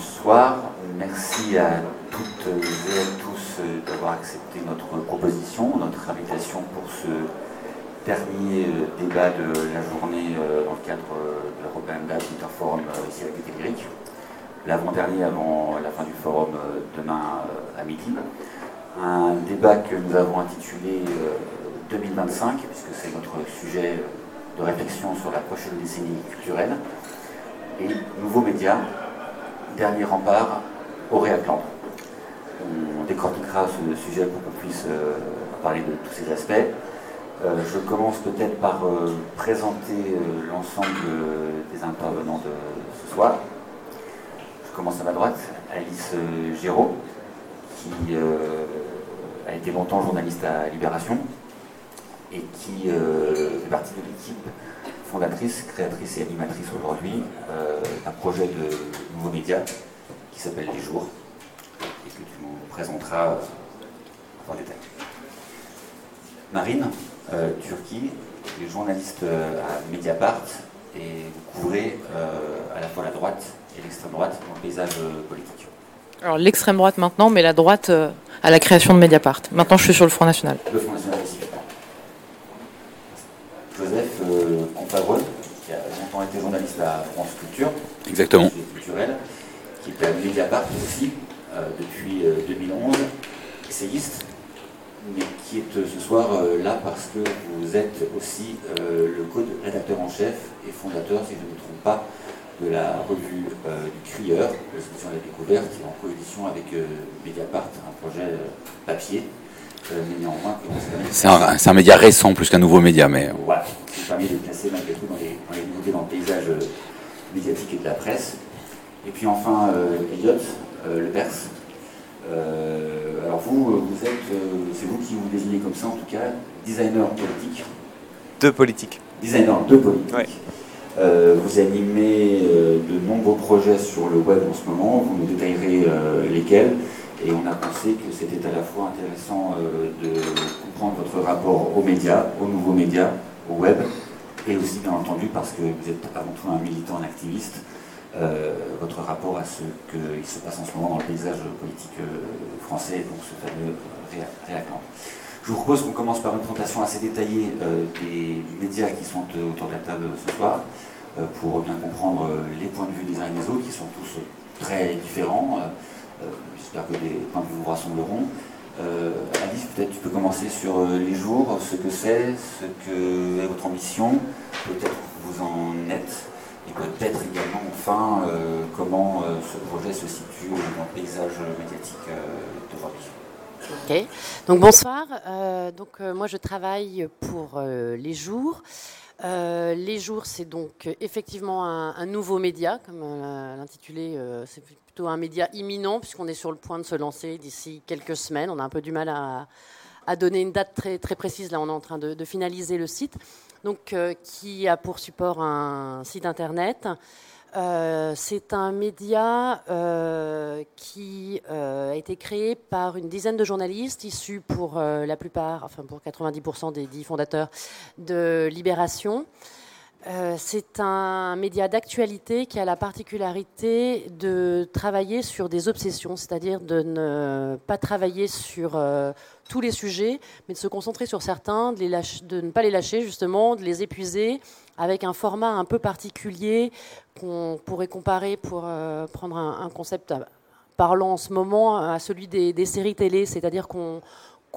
bonsoir. Merci à toutes et à tous d'avoir accepté notre proposition, notre invitation pour ce dernier débat de la journée dans le cadre de l'European Data Interforum ici à la Lyrique. L'avant-dernier avant la fin du forum demain à midi. Un débat que nous avons intitulé 2025, puisque c'est notre sujet de réflexion sur la prochaine décennie culturelle. Et nouveaux médias, dernier rempart au réaclan. On décortiquera ce sujet pour qu'on puisse euh, parler de tous ces aspects. Euh, je commence peut-être par euh, présenter l'ensemble des intervenants de ce soir. Je commence à ma droite, Alice Giraud, qui a été longtemps journaliste à Libération et qui fait partie de l'équipe fondatrice, créatrice et animatrice aujourd'hui d'un projet de nouveaux médias qui s'appelle Les Jours et que tu nous présenteras en détail. Marine, euh, Turquie, tu es journaliste euh, à Mediapart et vous couvrez euh, à la fois la droite et l'extrême droite dans le paysage politique. Alors l'extrême droite maintenant, mais la droite à la création de Mediapart. Maintenant je suis sur le Front National. Le Front National aussi. Joseph euh, qui a longtemps été journaliste à France Culture. Exactement. Culturelle qui est à Mediapart aussi euh, depuis 2011, euh, essayiste, mais qui est euh, ce soir là parce que vous êtes aussi le co-rédacteur en chef et fondateur, si je ne me trompe pas, de la revue du Crieur, l'exposition à la découverte, qui est en coédition avec Mediapart, un projet papier. C'est un, un, média récent plus qu'un nouveau média, mais. Voilà, qui permet de placer malgré tout dans les, dans les nouveautés dans le paysage médiatique et de la presse. Et puis enfin, euh, Elliot, euh, le Perse. Euh, alors vous, vous êtes, c'est vous qui vous désignez comme ça en tout cas, designer politique. De politique. Designer de politique. vous animez de nombreux projets sur le web en ce moment, vous nous détaillerez lesquels. Et on a pensé que c'était à la fois intéressant de comprendre votre rapport aux médias, aux nouveaux médias, au web, et aussi bien entendu parce que vous êtes avant tout un militant, un activiste, euh, votre rapport à ce qu'il se passe en ce moment dans le paysage politique euh, français, donc ce fameux réactant. Je vous propose qu'on commence par une présentation assez détaillée euh, des médias qui sont autour de la table ce soir, pour bien comprendre les points de vue des uns et des autres, qui sont tous très différents. J'espère que les points vous rassembleront. Alice, peut-être tu peux commencer sur les jours, ce que c'est, ce que est votre ambition, peut-être vous en êtes, et peut-être également, enfin, euh, comment euh, ce projet se situe dans le paysage médiatique euh, d'aujourd'hui. Ok, donc bonsoir. donc moi je travaille pour Les Jours. Les Jours, c'est donc effectivement un, nouveau média, comme l'intitulé, c'est plutôt un média imminent, puisqu'on est sur le point de se lancer d'ici quelques semaines. On a un peu du mal à, donner une date très, précise. Là, on est en train de finaliser le site donc, euh, qui a pour support un site internet. Euh, c'est un média euh, qui a été créé par une dizaine de journalistes issus pour la plupart, enfin pour 90% des dix fondateurs de Libération. c'est un média d'actualité qui a la particularité de travailler sur des obsessions, c'est-à-dire de ne pas travailler sur tous les sujets, mais de se concentrer sur certains, de ne pas les lâcher justement, de les épuiser avec un format un peu particulier qu'on pourrait comparer pour euh, prendre un, concept parlant en ce moment à celui des, séries télé, c'est-à-dire qu'on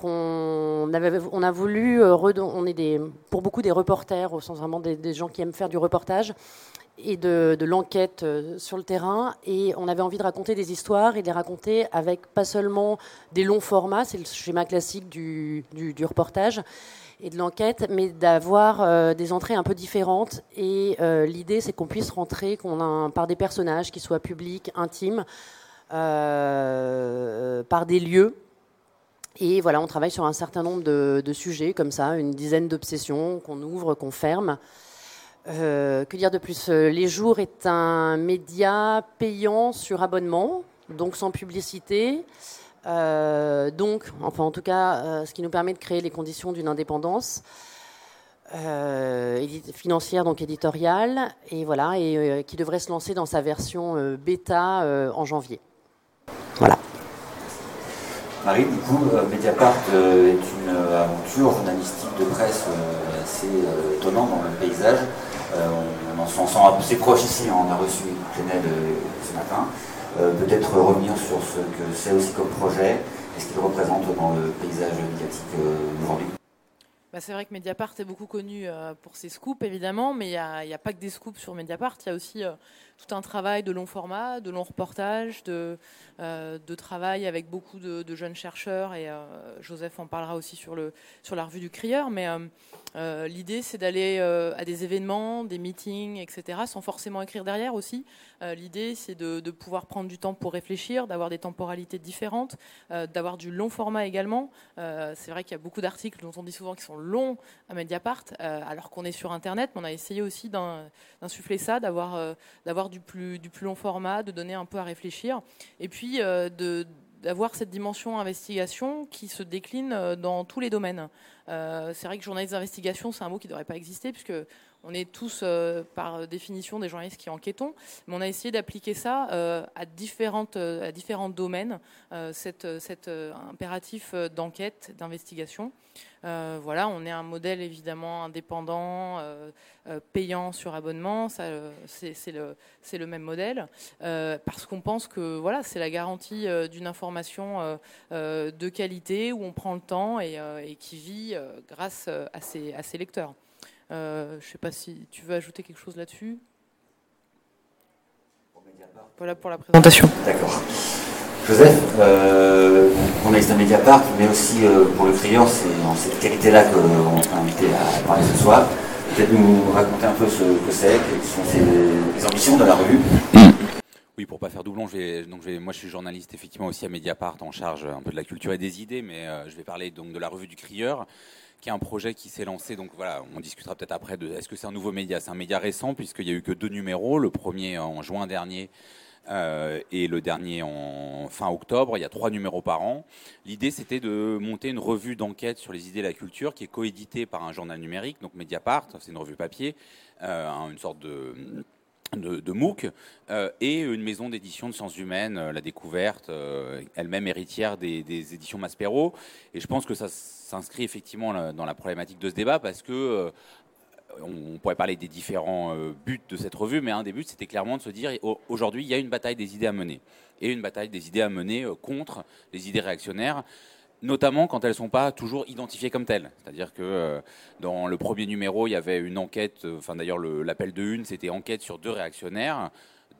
on a voulu, euh, on est pour beaucoup des reporters, au sens vraiment des gens qui aiment faire du reportage, et de, l'enquête euh, sur le terrain. Et on avait envie de raconter des histoires et de les raconter avec pas seulement des longs formats, c'est le schéma classique du, reportage et de l'enquête, mais d'avoir euh, des entrées un peu différentes. Et euh, l'idée, c'est qu'on puisse rentrer qu'on a par des personnages qui soient publics, intimes, par des lieux. Et voilà, on travaille sur un certain nombre de, de sujets comme ça, une dizaine d'obsessions qu'on ouvre, qu'on ferme. Euh, que dire de plus? Euh, Les Jours est un média payant sur abonnement, donc sans publicité. Euh, donc, enfin en tout cas, ce qui nous permet de créer les conditions d'une indépendance. financière, donc éditoriale, et voilà, et qui devrait se lancer dans sa version bêta en janvier. Voilà. Marie, du coup, Mediapart est une aventure journalistique de presse assez étonnante dans le paysage. on, en sent assez proche ici, on a reçu Plenel ce matin. Peut-être revenir sur ce que c'est aussi comme projet et ce qu'il représente dans le paysage médiatique aujourd'hui. Bah, c'est vrai que Mediapart est beaucoup connu pour ses scoops, évidemment, mais il n'y a, pas que des scoops sur Mediapart. Il y a aussi tout un travail de long format, de long reportage, de, euh, de travail avec beaucoup de, jeunes chercheurs. Et euh, Joseph en parlera aussi sur, le, sur la revue du Crieur. Mais euh, l'idée, c'est d'aller à des événements, des meetings, etc., sans forcément écrire derrière aussi. l'idée, c'est de, pouvoir prendre du temps pour réfléchir, d'avoir des temporalités différentes, d'avoir du long format également. c'est vrai qu'il y a beaucoup d'articles dont on dit souvent qu'ils sont longs à Mediapart, alors qu'on est sur Internet. Mais on a essayé aussi d'insuffler ça, d'avoir d'avoir du plus, du plus long format, de donner un peu à réfléchir, et puis euh, d'avoir cette dimension investigation qui se décline euh, dans tous les domaines. Euh, c'est vrai que journaliste d'investigation, c'est un mot qui ne devrait pas exister, puisque on est tous, par définition, des journalistes qui enquêtons, mais on a essayé d'appliquer ça à, différentes, à différents domaines, cet impératif d'enquête, d'investigation. Euh, voilà, on est un modèle évidemment indépendant, euh, euh, payant sur abonnement. c'est le, même modèle parce qu'on pense que voilà, c'est la garantie d'une information de qualité où on prend le temps et, qui vit grâce à ses lecteurs. Je ne sais pas si tu veux ajouter quelque chose là-dessus. Voilà pour la présentation. D'accord. Joseph, euh, journaliste à Mediapart, mais aussi euh, pour le client, c'est en cette qualité-là qu'on est invité à parler ce soir. Peut-être nous raconter un peu ce que c'est, quelles sont ses, ambitions de la revue. Oui, pour pas faire doublon, je vais, donc moi je suis journaliste effectivement aussi à Mediapart en charge un peu de la culture et des idées, mais euh, je vais parler donc de la revue du Crieur, qui est un projet qui s'est lancé. Donc voilà, on discutera peut-être après de est-ce que c'est un nouveau média? C'est un média récent puisqu'il y a eu que deux numéros. Le premier en juin dernier euh, et le dernier en fin octobre. Il y a trois numéros par an. L'idée, c'était de monter une revue d'enquête sur les idées de la culture qui est coéditée par un journal numérique, donc Mediapart, c'est une revue papier, euh, une sorte de de, MOOC euh, et une maison d'édition de sciences humaines, la découverte, elle-même héritière des, des, éditions Maspero. Et je pense que ça s'inscrit effectivement dans la problématique de ce débat parce que on pourrait parler des différents euh, buts de cette revue, mais un des buts, c'était clairement de se dire aujourd'hui, il y a une bataille des idées à mener. Et une bataille des idées à mener euh, contre les idées réactionnaires, notamment quand elles ne sont pas toujours identifiées comme telles. C'est-à-dire que euh, dans le premier numéro, il y avait une enquête, enfin d'ailleurs l'appel de une, c'était enquête sur deux réactionnaires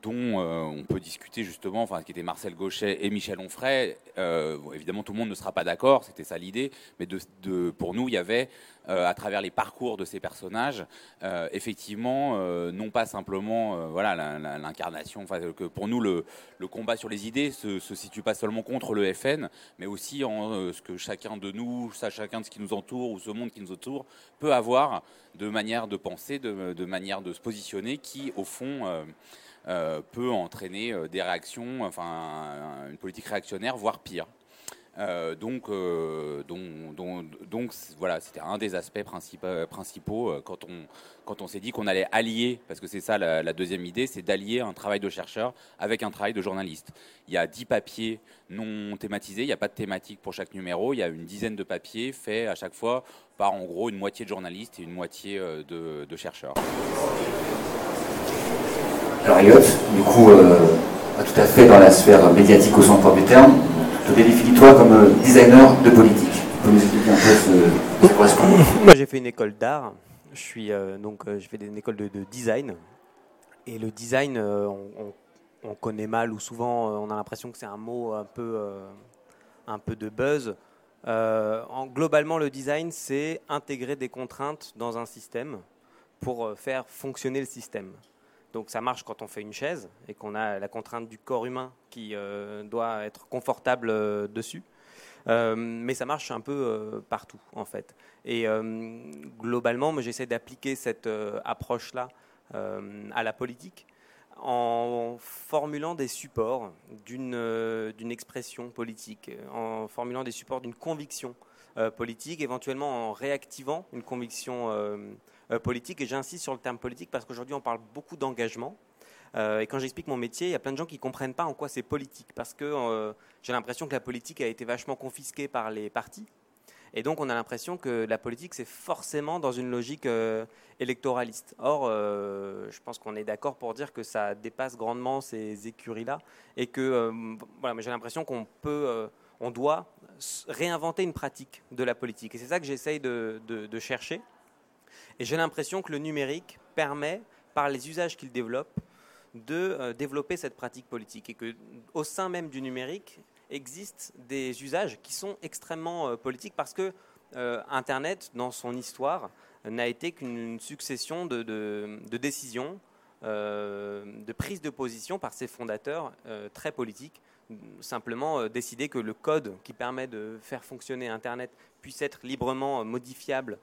dont on peut discuter justement, enfin, qui étaient Marcel Gauchet et Michel Onfray. évidemment, tout le monde ne sera pas d'accord, c'était ça l'idée, mais pour nous, il y avait euh, à travers les parcours de ces personnages, euh, effectivement, euh, non pas simplement voilà l'incarnation. Enfin, que pour nous, le, combat sur les idées se, se situe pas seulement contre le FN, mais aussi en ce que chacun de nous, chacun de ce qui nous entoure ou ce monde qui nous entoure peut avoir de manière de penser, de, de manière de se positionner, qui au fond peut entraîner des réactions, enfin une politique réactionnaire, voire pire. Euh, donc, euh, donc, donc, voilà, c'était un des aspects principaux, euh, quand on, quand on s'est dit qu'on allait allier, parce que c'est ça la, deuxième idée, c'est d'allier un travail de chercheur avec un travail de journaliste. Il y a dix papiers non thématisés, il n'y a pas de thématique pour chaque numéro, il y a une dizaine de papiers faits à chaque fois par en gros une moitié de journalistes et une moitié de chercheurs. Alors Elliot, du coup, pas tout à fait dans la sphère médiatique au sens propre du terme, te définis-toi comme euh, designer de politique. Tu peux nous expliquer un peu ce, correspond? Moi, j'ai fait une école d'art. Je suis euh, donc, euh, je fais une école de, design. Et le design, on, connaît mal ou souvent, on a l'impression que c'est un mot un peu, un peu de buzz. en, globalement, le design, c'est intégrer des contraintes dans un système pour faire fonctionner le système. Donc ça marche quand on fait une chaise et qu'on a la contrainte du corps humain qui euh, doit être confortable euh, dessus. Euh, mais ça marche un peu partout en fait. Et globalement, j'essaie d'appliquer cette approche-là à la politique en formulant des supports d'une expression politique, en formulant des supports d'une conviction politique, éventuellement en réactivant une conviction politique. Et j'insiste sur le terme politique parce qu'aujourd'hui on parle beaucoup d'engagement. et quand j'explique mon métier, il y a plein de gens qui ne comprennent pas en quoi c'est politique. Parce que j'ai l'impression que la politique a été vachement confisquée par les partis. Et donc on a l'impression que la politique, c'est forcément dans une logique euh, électoraliste. Or, euh, je pense qu'on est d'accord pour dire que ça dépasse grandement ces écuries-là et que euh, voilà, j'ai l'impression qu'on peut, on doit réinventer une pratique de la politique. Et c'est ça que j'essaye de, chercher. Et j'ai l'impression que le numérique permet, par les usages qu'il développe, de développer cette pratique politique et que au sein même du numérique, existent des usages qui sont extrêmement euh, politiques parce que euh, Internet, dans son histoire, n'a été qu'une succession de, décisions, euh, de prises de position par ses fondateurs très politiques. Simplement décider que le code qui permet de faire fonctionner Internet puisse être librement modifiable,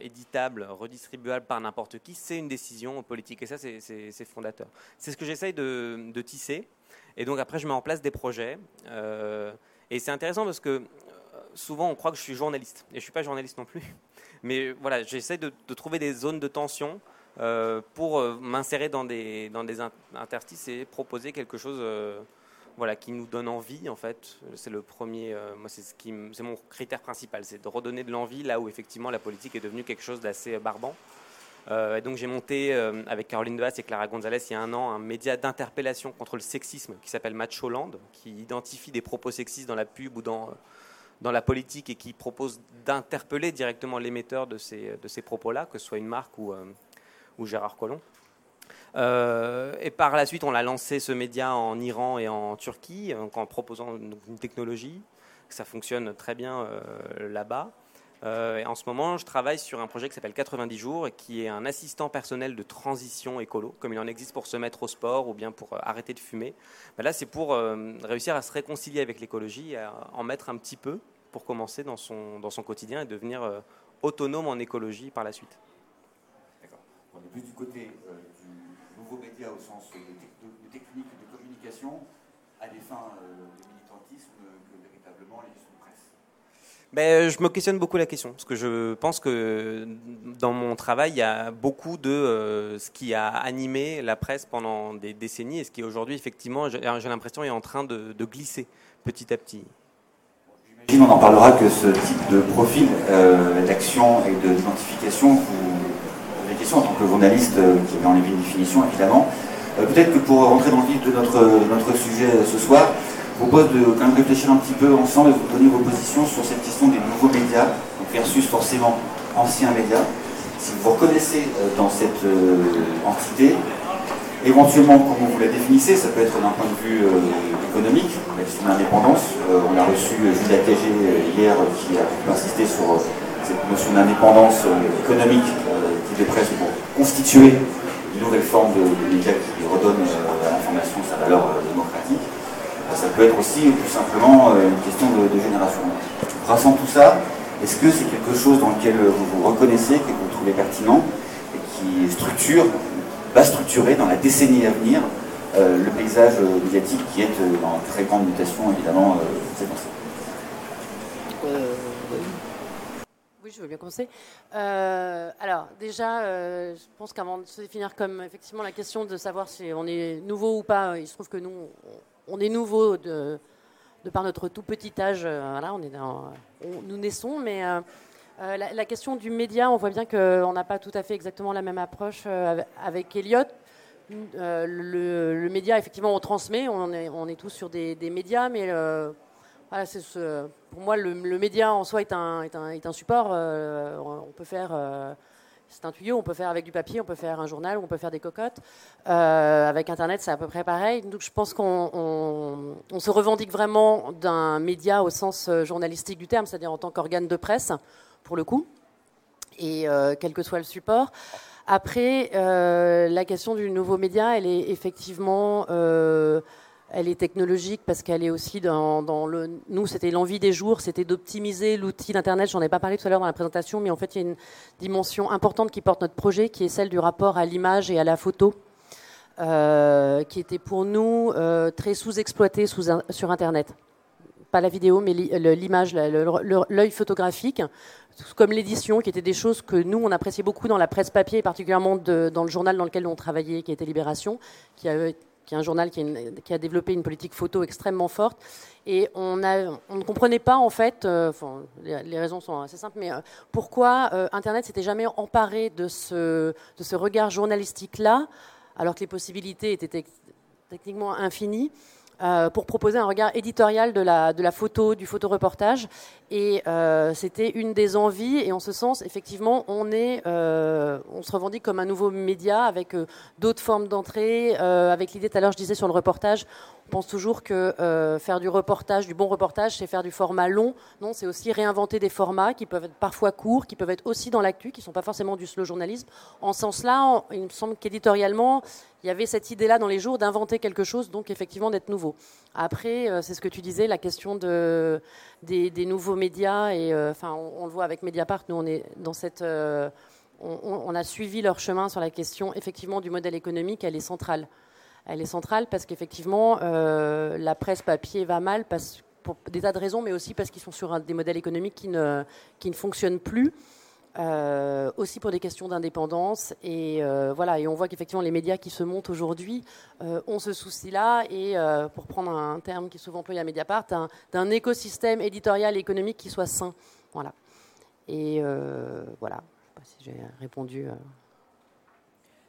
éditable, redistribuable par n'importe qui, c'est une décision politique. Et ça, c'est fondateur. C'est ce que j'essaye de, tisser. Et donc après, je mets en place des projets. Euh, et c'est intéressant parce que euh, souvent, on croit que je suis journaliste. Et je ne suis pas journaliste non plus. Mais voilà, j'essaie de, trouver des zones de tension euh, pour m'insérer dans des, dans des interstices et proposer quelque chose voilà, qui nous donne envie, en fait. C'est le premier, moi, c'est ce qui, c'est mon critère principal, c'est de redonner de l'envie là où effectivement la politique est devenue quelque chose d'assez barbant. Euh, donc j'ai monté euh, avec Caroline Dehaas et Clara Gonzalez il y a un an un média d'interpellation contre le sexisme qui s'appelle Macholand, qui identifie des propos sexistes dans la pub ou dans, dans la politique et qui propose d'interpeller directement l'émetteur de ces, de ces propos-là, que ce soit une marque ou, euh, ou Gérard Collomb. Et par la suite, on a lancé ce média en Iran et en Turquie, en proposant une technologie. Ça fonctionne très bien là-bas. Euh, et en ce moment, je travaille sur un projet qui s'appelle 90 jours, qui est un assistant personnel de transition écolo, comme il en existe pour se mettre au sport ou bien pour euh, arrêter de fumer. Ben là, c'est pour euh, réussir à se réconcilier avec l'écologie, à en mettre un petit peu pour commencer dans son, dans son quotidien et devenir autonome en écologie par la suite. D'accord. On est plus du côté du nouveau média au sens de, de, technique de communication à des fins de militantisme que véritablement les ben, je me questionne beaucoup la question, parce que je pense que dans mon travail, il y a beaucoup de euh, ce qui a animé la presse pendant des décennies et ce qui aujourd'hui, effectivement, j'ai l'impression, est en train de, glisser petit à petit. J'imagine on en parlera que ce type de profil euh, d'action et d'identification, vous en tant que journaliste euh, qui est dans les définitions, évidemment. Peut-être que pour rentrer dans le vif de notre, notre sujet ce soir, je propose de quand même réfléchir un petit peu ensemble et vous donner vos positions sur cette question des nouveaux médias versus forcément anciens médias. Si vous vous reconnaissez euh, dans cette euh, entité, éventuellement comment vous la définissez, ça peut être d'un point de vue euh, économique, la question de l'indépendance. on a reçu Julia Tégé hier qui a insisté sur cette notion d'indépendance économique est presque pour constituer une nouvelle forme de, de médias qui redonne à l'information sa valeur démocratique ça peut être aussi tout simplement euh, une question de, génération. Brassant tout ça, est-ce que c'est quelque chose dans lequel vous vous reconnaissez, que vous trouvez pertinent et qui structure, va structurer dans la décennie à venir euh, le paysage médiatique qui est euh, en très grande mutation évidemment c'est temps Oui, je veux bien commencer. alors, déjà, je pense qu'avant de se définir comme effectivement la question de savoir si on est nouveau ou pas, il se trouve que nous, on est nouveau de, par notre tout petit âge. Euh, nous naissons, mais euh, euh, la, question du média, on voit bien qu'on n'a pas tout à fait exactement la même approche avec Elliot. le, média, effectivement, on transmet, on est, tous sur des, médias, mais voilà, ce, pour moi, le, média en soi est un, support. on peut faire c'est un tuyau, on peut faire avec du papier, on peut faire un journal, on peut faire des cocottes. Euh, avec Internet, c'est à peu près pareil. Donc je pense qu'on se revendique vraiment d'un média au sens euh, journalistique du terme, c'est-à-dire en tant qu'organe de presse, pour le coup, et euh, quel que soit le support. Après, la question du nouveau média, elle est effectivement elle est technologique parce qu'elle est aussi dans, le. Nous, c'était l'envie des jours, c'était d'optimiser l'outil d'Internet. J'en ai pas parlé tout à l'heure dans la présentation, mais en fait, il y a une dimension importante qui porte notre projet, qui est celle du rapport à l'image et à la photo, euh, qui était pour nous euh, très sous-exploité sur Internet pas la vidéo, mais l'image, l'œil photographique, comme l'édition, qui étaient des choses que nous, on appréciait beaucoup dans la presse papier, particulièrement dans le journal dans lequel on travaillait, qui était Libération, qui a qui est un journal qui a, développé une politique photo extrêmement forte. Et on, ne comprenait pas, en fait, euh, les, raisons sont assez simples, mais euh, pourquoi euh, Internet s'était jamais emparé de ce, de ce regard journalistique-là, alors que les possibilités étaient techniquement infinies. Euh, pour proposer un regard éditorial de la, de la photo, du photoreportage. Et euh, c'était une des envies. Et en ce sens, effectivement, on, est, euh, on se revendique comme un nouveau média avec d'autres formes d'entrée. avec l'idée, tout à l'heure, je disais sur le reportage, on pense toujours que faire du reportage, du bon reportage, c'est faire du format long. Non, c'est aussi réinventer des formats qui peuvent être parfois courts, qui peuvent être aussi dans l'actu, qui ne sont pas forcément du slow journalisme. En ce sens-là, il me semble qu'éditorialement, il y avait cette idée-là dans les jours d'inventer quelque chose, donc effectivement d'être nouveau. Après, euh, c'est ce que tu disais, la question de, des, nouveaux médias, et euh, enfin, on, le voit avec Mediapart, nous on est dans cette. Euh, on, a suivi leur chemin sur la question effectivement du modèle économique, elle est centrale. Elle est centrale parce qu'effectivement, la presse papier va mal pour des tas de raisons, mais aussi parce qu'ils sont sur des modèles économiques qui ne, fonctionnent plus. Euh, aussi pour des questions d'indépendance. Et euh, voilà, et on voit qu'effectivement les médias qui se montent aujourd'hui euh, ont ce souci-là. Et pour prendre un terme qui est souvent employé à Mediapart, d'un écosystème éditorial et économique qui soit sain. Voilà. Et voilà. Je ne sais pas si j'ai répondu.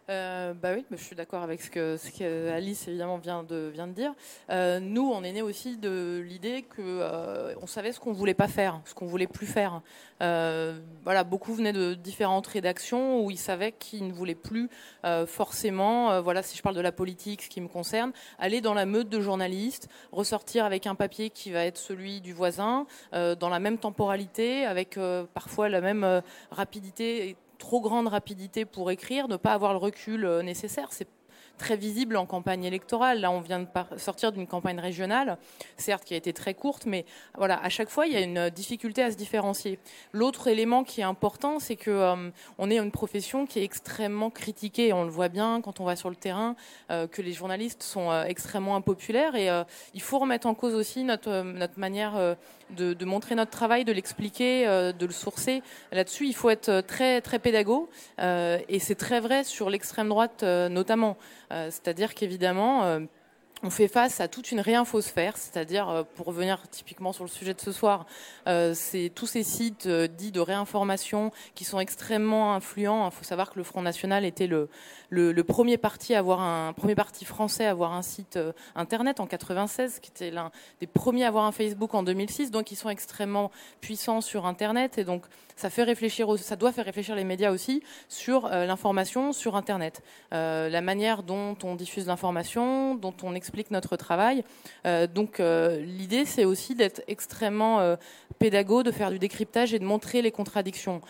Euh, bah oui, je suis d'accord avec ce que, ce Alice évidemment vient de, vient de dire. Euh, nous, on est né aussi de l'idée que euh, on savait ce qu'on voulait pas faire, ce qu'on voulait plus faire. voilà, beaucoup venaient de différentes rédactions où ils savaient qu'ils ne voulaient plus forcément, voilà, si je parle de la politique, ce qui me concerne, aller dans la meute de journalistes, ressortir avec un papier qui va être celui du voisin, dans la même temporalité, avec parfois la même rapidité trop grande rapidité pour écrire, ne pas avoir le recul euh, nécessaire. C'est très visible en campagne électorale. Là, on vient de sortir d'une campagne régionale, certes qui a été très courte, mais voilà, à chaque fois, il y a une difficulté à se différencier. L'autre élément qui est important, c'est que euh, on est une profession qui est extrêmement critiquée. On le voit bien quand on va sur le terrain, euh, que les journalistes sont euh, extrêmement impopulaires et il faut remettre en cause aussi notre notre manière de, montrer notre travail, de l'expliquer, de le sourcer. Là-dessus, il faut être très très pédago et c'est très vrai sur l'extrême droite notamment. Euh, c'est-à-dire qu'évidemment, euh, on fait face à toute une réinfosphère, c'est-à-dire, euh, pour revenir typiquement sur le sujet de ce soir, euh, c'est tous ces sites euh, dits de réinformation qui sont extrêmement influents. Il faut savoir que le Front National était le, premier parti à avoir un premier parti français à avoir un site internet en 96, qui était l'un des premiers à avoir un Facebook en 2006. Donc, ils sont extrêmement puissants sur Internet et donc ça fait réfléchir, ça doit faire réfléchir les médias aussi sur l'information sur Internet, la manière dont on diffuse l'information, dont on explique notre travail. Euh, donc euh, l'idée, c'est aussi d'être extrêmement euh, pédago, de faire du décryptage et de montrer les contradictions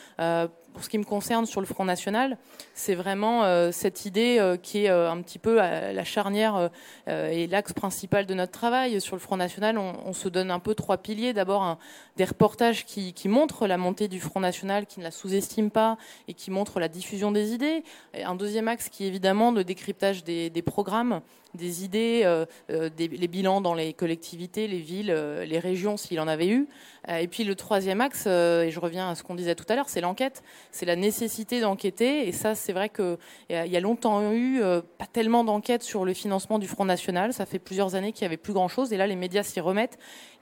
pour ce qui me concerne sur le Front National, c'est vraiment euh, cette idée euh, qui est euh, un petit peu la charnière et l'axe principal de notre travail. Sur le Front National, on, se donne un peu trois piliers. D'abord, des reportages qui, montrent la montée du Front National, qui ne la sous-estiment pas et qui montrent la diffusion des idées. un deuxième axe qui est évidemment le décryptage des, programmes, des idées, les bilans dans les collectivités, les villes, les régions, s'il en avait eu. et puis le troisième axe, et je reviens à ce qu'on disait tout à l'heure, c'est l'enquête c'est la nécessité d'enquêter. Et ça, c'est vrai qu'il y a longtemps eu euh, pas tellement d'enquêtes sur le financement du Front National. Ça fait plusieurs années qu'il n'y avait plus grand-chose. Et là, les médias s'y remettent.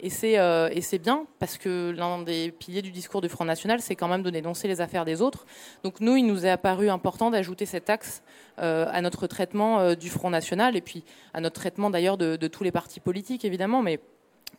Et c'est euh, bien, parce que l'un des piliers du discours du Front National, c'est quand même de dénoncer les affaires des autres. Donc nous, il nous est apparu important d'ajouter cet axe euh, à notre traitement du Front National, et puis à notre traitement d'ailleurs de, tous les partis politiques, évidemment.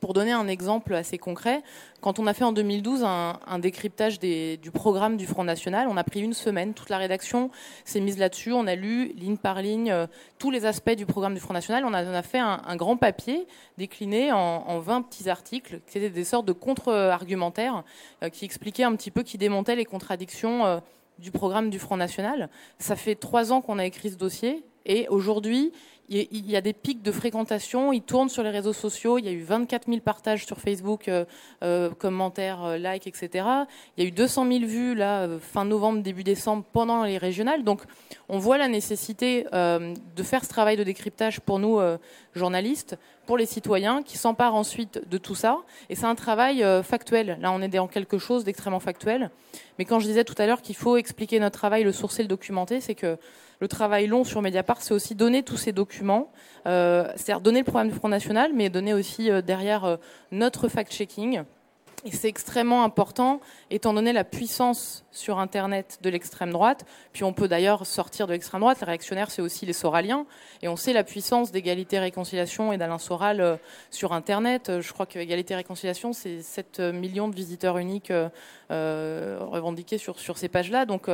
Pour donner un exemple assez concret, quand on a fait en 2012 un, décryptage du programme du Front National, on a pris une semaine, toute la rédaction s'est mise là-dessus, on a lu ligne par ligne euh, tous les aspects du programme du Front National, on a, fait un, grand papier décliné en, 20 petits articles, qui étaient des sortes de contre-argumentaires, euh, qui expliquaient un petit peu, qui démontaient les contradictions euh, du programme du Front National. Ça fait trois ans qu'on a écrit ce dossier, et aujourd'hui, il y a des pics de fréquentation, ils tournent sur les réseaux sociaux, il y a eu 24 000 partages sur Facebook, euh, euh, commentaires, euh, likes, etc. Il y a eu 200 000 vues là, fin novembre, début décembre, pendant les régionales. Donc on voit la nécessité de faire ce travail de décryptage pour nous, journalistes, pour les citoyens, qui s'emparent ensuite de tout ça. Et c'est un travail factuel. Là, on est dans quelque chose d'extrêmement factuel. Mais quand je disais tout à l'heure qu'il faut expliquer notre travail, le sourcer, le documenter, c'est que le travail long sur Mediapart, c'est aussi donner tous ces documents, euh, c'est-à-dire donner le programme du Front National, mais donner aussi euh, derrière euh, notre fact-checking. Et c'est extrêmement important, étant donné la puissance sur Internet de l'extrême droite. Puis on peut d'ailleurs sortir de l'extrême droite. Les réactionnaires, c'est aussi les Soraliens. Et on sait la puissance d'égalité réconciliation et d'Alain Soral euh, sur Internet. Euh, je crois que égalité réconciliation, c'est 7 millions de visiteurs uniques euh, revendiqués sur, ces pages-là. Donc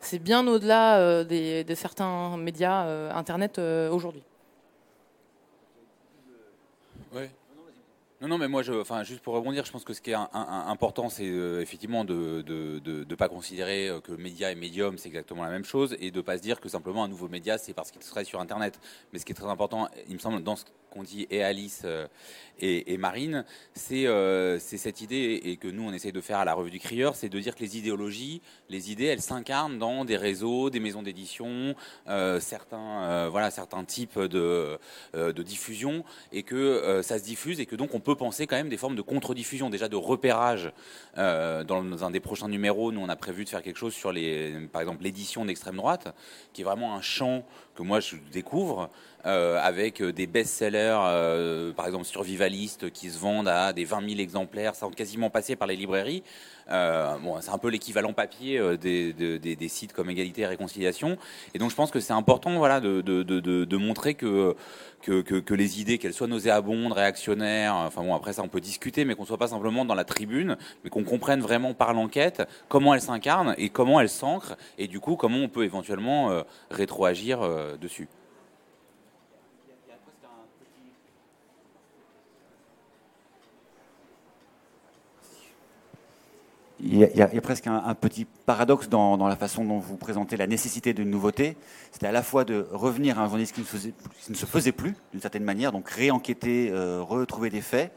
c'est bien au-delà de certains médias Internet aujourd'hui. Oui. Non, non, mais moi, je, enfin, juste pour rebondir, je pense que ce qui est important, c'est euh, effectivement de ne pas considérer euh, que média et médium, c'est exactement la même chose, et de pas se dire que simplement un nouveau média, c'est parce qu'il serait sur Internet. Mais ce qui est très important, il me semble, dans ce qu'on dit et Alice euh, et, Marine, euh, c'est cette idée et que nous on essaye de faire à la revue du Crieur, c'est de dire que les idéologies, les idées, elles s'incarnent dans des réseaux, des maisons d'édition, euh, certains, voilà, certains types de, de diffusion, et que ça se diffuse et que donc on peut penser quand même des formes de contre-diffusion, déjà de repérage. dans un des prochains numéros, nous on a prévu de faire quelque chose sur les, par exemple l'édition d'extrême droite, qui est vraiment un champ que moi je découvre. Euh, avec euh, des best-sellers, euh, par exemple survivalistes, qui se vendent à des 20 000 exemplaires, sans quasiment passer par les librairies. bon, c'est un peu l'équivalent papier des, sites comme Égalité et Réconciliation. Et donc je pense que c'est important voilà, de, montrer que, les idées, qu'elles soient nauséabondes, réactionnaires, enfin bon, après ça on peut discuter, mais qu'on soit pas simplement dans la tribune, mais qu'on comprenne vraiment par l'enquête comment elles s'incarnent et comment elles s'ancrent, et du coup comment on peut éventuellement rétroagir dessus. Il y, a, presque un, petit paradoxe dans, la façon dont vous présentez la nécessité d'une nouveauté. C'était à la fois de revenir à un journalisme qui ne, se faisait plus, d'une certaine manière, donc réenquêter, euh, retrouver des faits.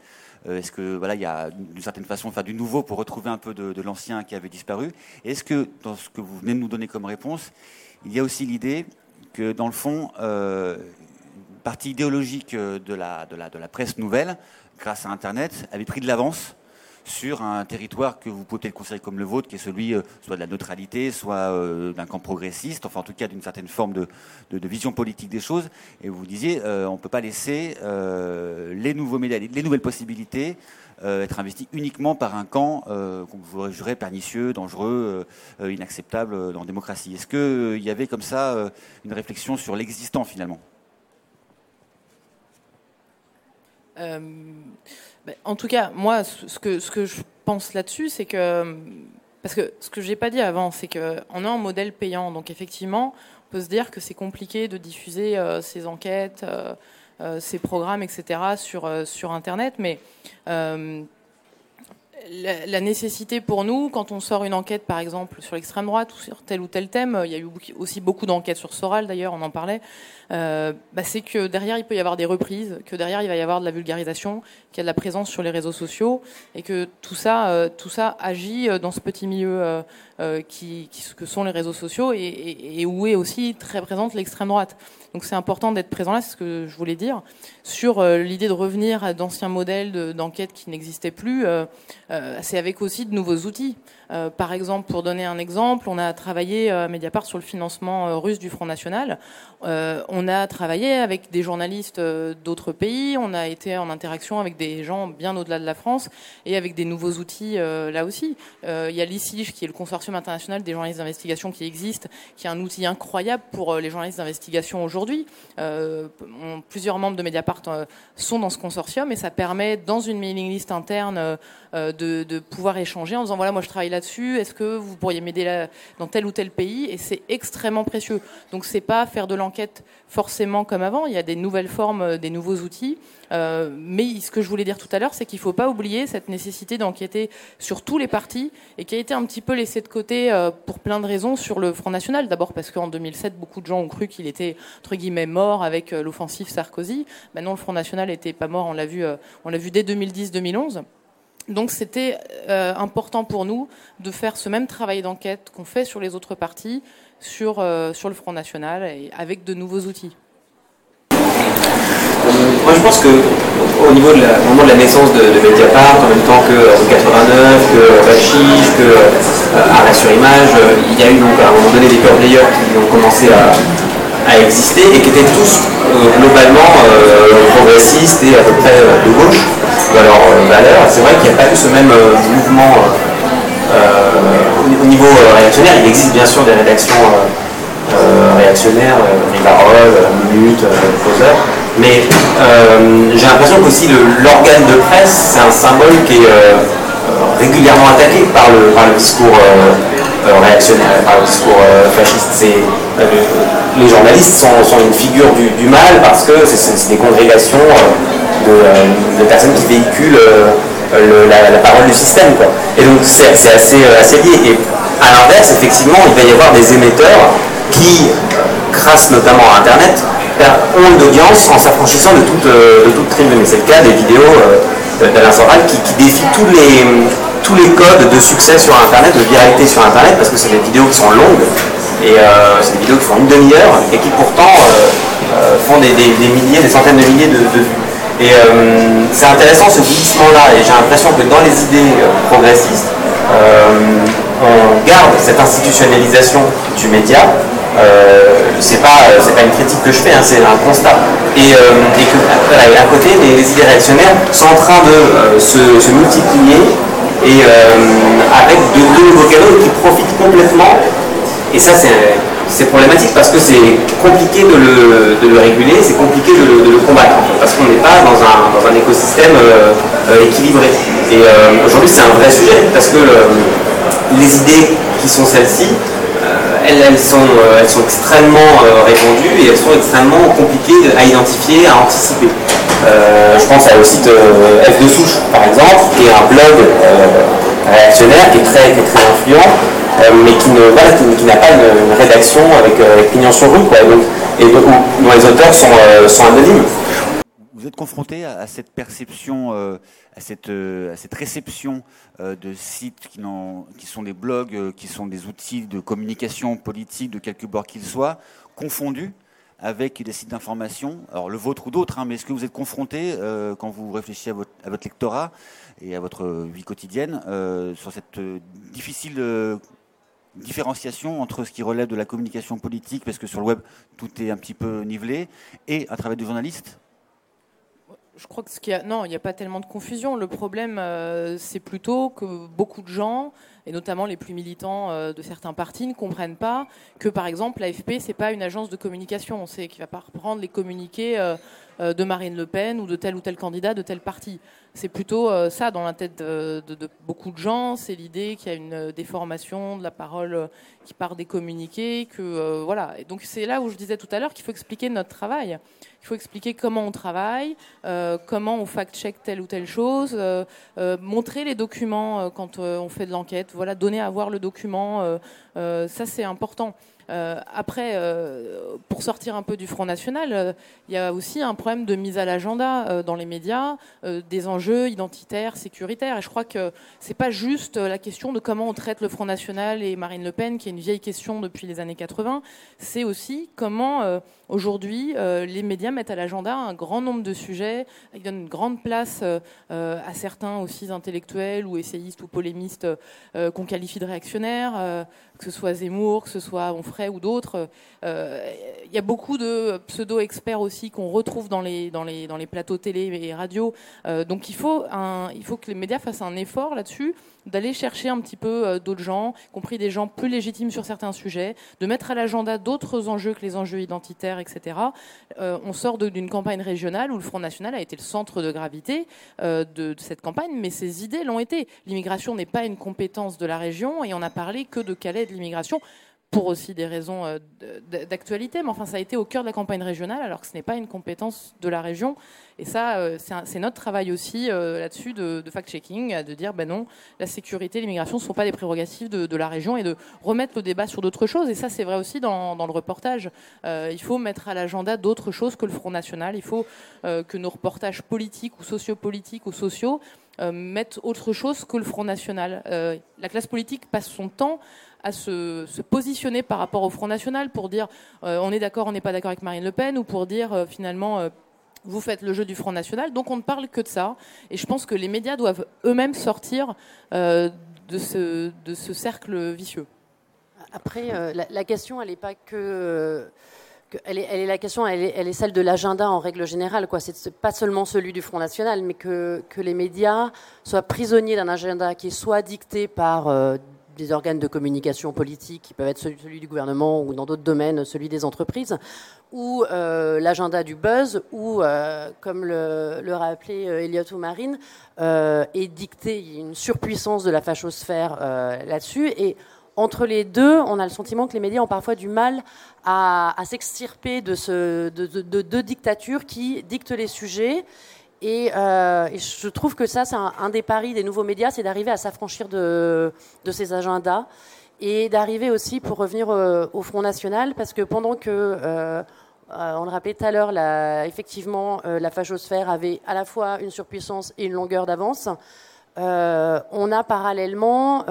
Euh, est-ce que voilà, il y a d'une certaine façon faire du nouveau pour retrouver un peu de, l'ancien qui avait disparu Est-ce que dans ce que vous venez de nous donner comme réponse, il y a aussi l'idée que dans le fond, euh, une partie idéologique de la, de, la, de la presse nouvelle, grâce à Internet, avait pris de l'avance sur un territoire que vous pouvez peut-être considérer comme le vôtre, qui est celui euh, soit de la neutralité, soit euh, d'un camp progressiste, enfin en tout cas d'une certaine forme de, vision politique des choses. Et vous disiez, euh, on ne peut pas laisser les nouveaux médias, les nouvelles possibilités être investis uniquement par un camp qu'on vous jurer pernicieux, dangereux, inacceptable dans la démocratie. Est-ce qu'il y avait comme ça une réflexion sur l'existant finalement? En tout cas, moi, ce que, je pense là-dessus, c'est que. Parce que ce que je n'ai pas dit avant, c'est qu'on est en modèle payant. Donc, effectivement, on peut se dire que c'est compliqué de diffuser euh, ces enquêtes, euh, euh, ces programmes, etc., sur, sur Internet. Mais la, nécessité pour nous, quand on sort une enquête, par exemple, sur l'extrême droite ou sur tel ou tel thème, il y a eu aussi beaucoup d'enquêtes sur Soral, d'ailleurs, on en parlait, euh, bah, c'est que derrière, il peut y avoir des reprises, que derrière, il va y avoir de la vulgarisation, qu'il y a de la présence sur les réseaux sociaux, et que tout ça, euh, tout ça agit euh, dans ce petit milieu qui, que sont les réseaux sociaux, et, où est aussi très présente l'extrême droite. Donc c'est important d'être présent là, c'est ce que je voulais dire. Sur l'idée de revenir à d'anciens modèles d'enquête qui n'existaient plus, c'est avec aussi de nouveaux outils. Par exemple, pour donner un exemple, on a travaillé à Mediapart sur le financement russe du Front National. On a travaillé avec des journalistes euh, d'autres pays, on a été en interaction avec des gens bien au-delà de la France et avec des nouveaux outils euh, là aussi. Euh, il y a l'ICIJ qui est le consortium international des journalistes d'investigation qui existe, qui est un outil incroyable pour les journalistes d'investigation aujourd'hui. plusieurs membres de Mediapart sont dans ce consortium et ça permet dans une mailing list interne de, pouvoir échanger en disant voilà moi je travaille là-dessus, est-ce que vous pourriez m'aider dans tel ou tel pays? Et c'est extrêmement précieux. Donc c'est pas faire de l'enquête forcément comme avant. Il y a des nouvelles formes, euh, des nouveaux outils. Euh, mais ce que je voulais dire tout à l'heure, c'est qu'il ne faut pas oublier cette nécessité d'enquêter sur tous les partis et qui a été un petit peu laissé de côté euh, pour plein de raisons sur le Front National. D'abord parce qu'en 2007, beaucoup de gens ont cru qu'il était entre guillemets mort avec euh, l'offensive Sarkozy. Maintenant, le Front National n'était pas mort. On l'a vu, on l'a vu dès 2010-2011. Donc c'était important pour nous de faire ce même travail d'enquête qu'on fait sur les autres partis, sur, sur le Front National, et avec de nouveaux outils. Moi, je pense que au niveau de la, moment de la naissance de, Mediapart, en même temps que 89, que Bachiche, que euh, Arrêt sur Image, euh, il y a eu donc à un moment donné des pure players qui ont commencé à, exister et qui étaient tous euh, globalement progressistes et à peu près de gauche dans leurs valeurs. C'est vrai qu'il n'y a pas eu ce même mouvement au niveau réactionnaire. Il existe bien sûr des rédactions réactionnaires, Rivarol, Minute, Causeur. Mais euh, j'ai l'impression qu'aussi l'organe de presse, c'est un symbole qui est euh, euh, régulièrement attaqué par le, discours réactionnaire, par le discours fasciste. les journalistes sont, une figure du, mal parce que c'est des congrégations de, personnes qui véhiculent la, parole du système. Et donc c'est assez, assez lié. Et à l'inverse, effectivement, il va y avoir des émetteurs qui, grâce notamment à Internet, ont d'audience en s'affranchissant de toute, euh, de toute crime. C'est le cas des vidéos euh, d'Alain Soral qui, défient tous les, tous les codes de succès sur Internet, de viralité sur Internet, parce que c'est des vidéos qui sont longues, et euh, c'est des vidéos qui font une demi-heure, et qui pourtant font des, milliers, des centaines de milliers de, vues. Et c'est intéressant ce glissement-là, et j'ai l'impression que dans les idées progressistes, on garde cette institutionnalisation du média, euh, c'est pas pas une critique que je fais, hein, c'est un constat. Et, euh, que à côté, les, idées réactionnaires sont en train de euh, se, multiplier et avec de, nouveaux canaux qui profitent complètement. Et ça, c'est problématique parce que c'est compliqué de le, réguler, c'est compliqué de le, combattre, parce qu'on n'est pas dans un, dans un écosystème équilibré. Et aujourd'hui, c'est un vrai sujet, parce que les idées qui sont celles-ci, elles, sont, euh, elles sont extrêmement euh, répandues et elles sont extrêmement compliquées à identifier, à anticiper. Euh, je pense au site F de souche, par exemple, qui est un blog réactionnaire qui est très, très influent, mais qui, n'a pas une, rédaction avec, pignon sur rue, et dont, les auteurs sont, sont anonymes. Vous êtes confronté à, cette perception, à, cette, réception euh, de sites qui, sont des blogs, euh, qui sont des outils de communication politique de quelque bord qu'ils soient, confondus avec des sites d'information, alors le vôtre ou d'autres, hein, mais est-ce que vous êtes confronté, euh, quand vous réfléchissez à votre, à votre, lectorat et à votre vie quotidienne, sur cette difficile différenciation entre ce qui relève de la communication politique, parce que sur le web, tout est un petit peu nivelé, et à travers des journalistes? Je crois que ce qu'il y a, non, il n'y a pas tellement de confusion. Le problème, euh, c'est plutôt que beaucoup de gens, et notamment les plus militants euh, de certains partis, ne comprennent pas que, par exemple, l'AFP, c'est pas une agence de communication. On sait qu'il va pas reprendre les communiqués euh, de Marine Le Pen ou de tel ou tel candidat de tel parti. C'est plutôt ça dans la tête de, beaucoup de gens. C'est l'idée qu'il y a une déformation de la parole qui part des communiqués. Que voilà. Et donc c'est là où je disais tout à l'heure qu'il faut expliquer notre travail. Il faut expliquer comment on travaille, euh, comment on fact-check telle ou telle chose, euh, euh, montrer les documents quand on fait de l'enquête. Voilà, donner à voir le document, ça c'est important. Euh, après, euh, pour sortir un peu du Front National, euh, il y a aussi un problème de mise à l'agenda dans les médias, des enjeux identitaires, sécuritaires. Et je crois que c'est pas juste la question de comment on traite le Front National et Marine Le Pen, qui est une vieille question depuis les années 80. C'est aussi comment aujourd'hui les médias mettent à l'agenda un grand nombre de sujets. Ils donnent une grande place à certains aussi intellectuels ou essayistes ou polémistes qu'on qualifie de réactionnaires que ce soit Zemmour, que ce soit Onfray ou d'autres. Euh, il y a beaucoup de pseudo-experts aussi qu'on retrouve dans les, plateaux télé et radio. Euh, donc il faut, faut que les médias fassent un effort là-dessus d'aller chercher un petit peu euh, d'autres gens, compris des gens plus légitimes sur certains sujets, de mettre à l'agenda d'autres enjeux que les enjeux identitaires, etc. On sort d'une campagne régionale où le Front National a été le centre de gravité de, cette campagne, mais ces idées l'ont été. L'immigration n'est pas une compétence de la région et on n'a parlé que de Calais de l'immigration pour aussi des raisons euh, d'actualité, mais enfin ça a été au cœur de la campagne régionale alors que ce n'est pas une compétence de la région. Et ça, euh, c'est notre travail aussi euh, là-dessus de, fact-checking, de dire ben non, la sécurité, l'immigration ne sont pas des prérogatives de, la région et de remettre le débat sur d'autres choses. Et ça, c'est vrai aussi dans, le reportage. il faut mettre à l'agenda d'autres choses que le Front National. Il faut que nos reportages politiques ou sociopolitiques ou sociaux mettent autre chose que le Front National. la classe politique passe son temps à se, positionner par rapport au Front National pour dire euh, on est d'accord, on n'est pas d'accord avec Marine Le Pen, ou pour dire euh, finalement euh, vous faites le jeu du Front National. Donc on ne parle que de ça. Et je pense que les médias doivent eux-mêmes sortir de, ce, de ce cercle vicieux. Après, la, question, elle n'est pas que... elle, est, elle, est, la question, elle est, elle est celle de l'agenda en règle générale. Quoi. C'est pas seulement celui du Front National, mais que, que les médias soient prisonniers d'un agenda qui est soit dicté par des organes de communication politique qui peuvent être celui, du gouvernement ou dans d'autres domaines celui des entreprises, ou euh, l'agenda du buzz, ou euh, comme le, le rappelait euh, Elliot ou Marine, est dicté, une surpuissance de la fachosphère là-dessus, et entre les deux, on a le sentiment que les médias ont parfois du mal à, s'extirper de, ce, de, de deux dictatures qui dictent les sujets euh, et, je trouve que ça, c'est un, des paris des nouveaux médias, c'est d'arriver à s'affranchir de, ces agendas et d'arriver aussi, pour revenir euh, au Front National, parce que pendant que, euh, on le rappelait tout à l'heure, effectivement, la fachosphère avait à la fois une surpuissance et une longueur d'avance, on a parallèlement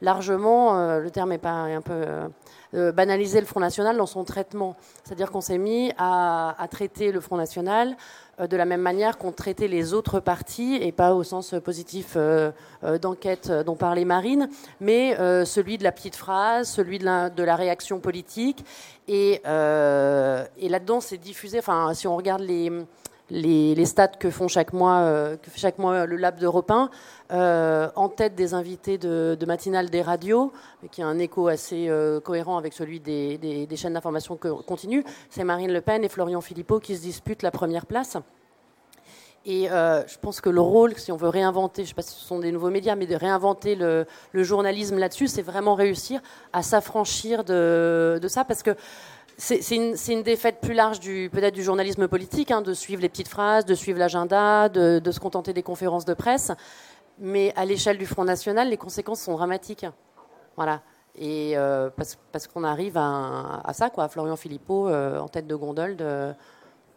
largement, le terme est pas un peu banalisé le Front National dans son traitement. C'est-à-dire qu'on s'est mis à, à, traiter le Front National euh, de la même manière qu'on traitait les autres partis, et pas au sens positif euh, euh, d'enquête dont parlait Marine, mais celui de la petite phrase, celui de la, de la réaction politique. Et, et là-dedans, c'est diffusé, enfin, si on regarde les les, stats que font chaque mois, euh, chaque mois le Lab d'Europe 1, euh, en tête des invités de, de, matinale des radios, qui a un écho assez euh, cohérent avec celui des, chaînes d'information continue, c'est Marine Le Pen et Florian Philippot qui se disputent la première place. Et je pense que le rôle, si on veut réinventer, je ne sais pas si ce sont des nouveaux médias, mais de réinventer le, journalisme là-dessus, c'est vraiment réussir à s'affranchir de, de, ça, parce que c'est une, défaite plus large peut-être du journalisme politique, hein, de suivre les petites phrases, de suivre l'agenda, de, se contenter des conférences de presse. Mais à l'échelle du Front National, les conséquences sont dramatiques. Voilà. Et euh, parce, qu'on arrive à, ça, quoi, à Florian Philippot euh, en tête de gondole de,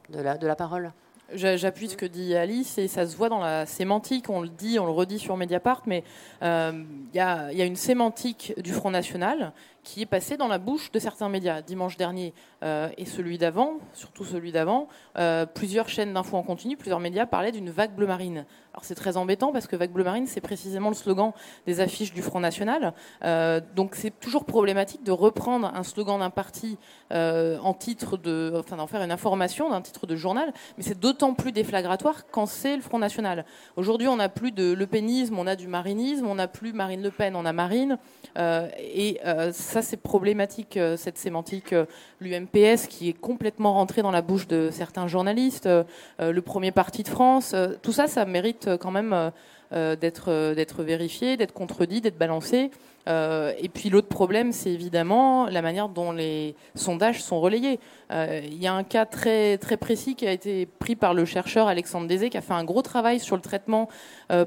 la, de la parole. J'appuie ce que dit Alice et ça se voit dans la sémantique. On le dit, on le redit sur Mediapart, mais euh, il y, a, une sémantique du Front National qui est passée dans la bouche de certains médias. Dimanche dernier euh, et celui d'avant, surtout celui d'avant, euh, plusieurs chaînes d'infos en continu, plusieurs médias parlaient d'une vague bleu marine. Alors c'est très embêtant parce que vague bleu marine, c'est précisément le slogan des affiches du Front National. Euh, donc c'est toujours problématique de reprendre un slogan d'un parti en titre de, enfin d'en faire une information d'un titre de journal, mais c'est d'autant plus déflagratoire quand c'est le Front National. Aujourd'hui, on n'a plus de le pénisme, on a du marinisme, on n'a plus Marine Le Pen, on a Marine, et ça c'est problématique, euh, cette sémantique. Euh, L'UMPS qui est complètement rentré dans la bouche de certains journalistes, euh, le premier parti de France, tout ça, ça mérite quand même d'être vérifié, d'être contredit, d'être balancé. et puis l'autre problème, c'est évidemment la manière dont les sondages sont relayés. Il y a un cas très, très précis qui a été pris par le chercheur Alexandre Désé, qui a fait un gros travail sur le traitement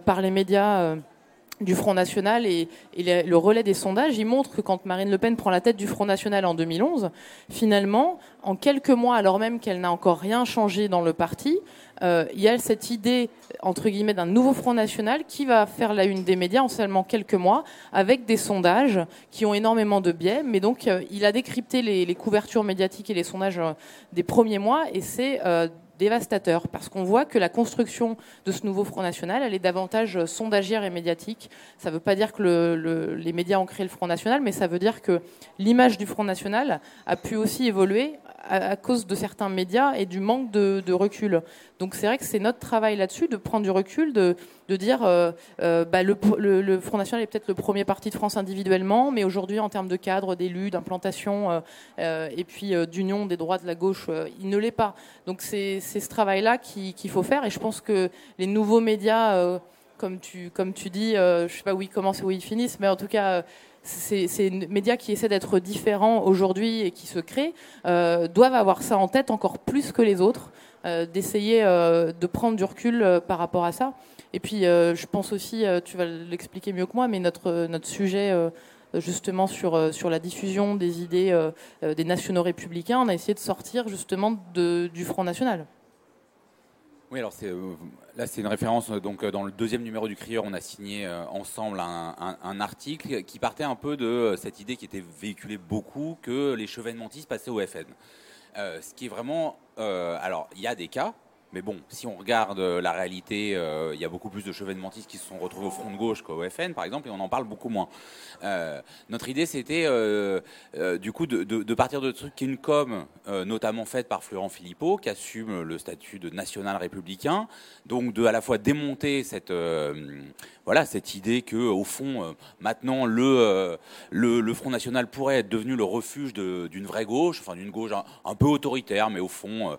par les médias du Front National et, le relais des sondages, il montre que quand Marine Le Pen prend la tête du Front National en 2011, finalement, en quelques mois, alors même qu'elle n'a encore rien changé dans le parti, euh, il y a cette idée, entre guillemets, d'un nouveau Front National qui va faire la une des médias en seulement quelques mois, avec des sondages qui ont énormément de biais. Mais donc, euh, il a décrypté les, couvertures médiatiques et les sondages euh, des premiers mois, et c'est dévastateur parce qu'on voit que la construction de ce nouveau Front National, elle est davantage sondagière et médiatique. Ça ne veut pas dire que les médias ont créé le Front National, mais ça veut dire que l'image du Front National a pu aussi évoluer à, cause de certains médias et du manque de, recul. Donc c'est vrai que c'est notre travail là-dessus de prendre du recul, de, dire euh, euh, bah, le, Front National est peut-être le premier parti de France individuellement, mais aujourd'hui en termes de cadre, d'élus, d'implantation euh, et puis d'union des droits de la gauche, il ne l'est pas. Donc c'est ce travail-là qu'il faut faire et je pense que les nouveaux médias comme tu, comme tu dis, je ne sais pas où ils commencent et où ils finissent, mais en tout cas, ces, médias qui essaient d'être différents aujourd'hui et qui se créent doivent avoir ça en tête encore plus que les autres, d'essayer de prendre du recul par rapport à ça. Et puis, je pense aussi, tu vas l'expliquer mieux que moi, mais notre, sujet justement sur, la diffusion des idées des nationaux républicains, on a essayé de sortir justement du Front National. Oui, alors euh, là c'est une référence. Donc euh, dans le deuxième numéro du Crieur, on a signé euh, ensemble un, article qui partait un peu de cette idée qui était véhiculée beaucoup que les chevènementistes passaient au FN. ce qui est vraiment, alors il y a des cas, mais bon, si on regarde la réalité, il y a beaucoup plus de chevènementistes qui se sont retrouvés au front de gauche qu'au FN, par exemple, et on en parle beaucoup moins. Euh, notre idée, c'était euh, euh, du coup de, partir de trucs qui une com, notamment faite par Florent Philippot, qui assume le statut de national républicain, donc de à la fois démonter cette voilà cette idée que au fond maintenant le, le, Front National pourrait être devenu le refuge d'une vraie gauche, enfin d'une gauche un, peu autoritaire, mais au fond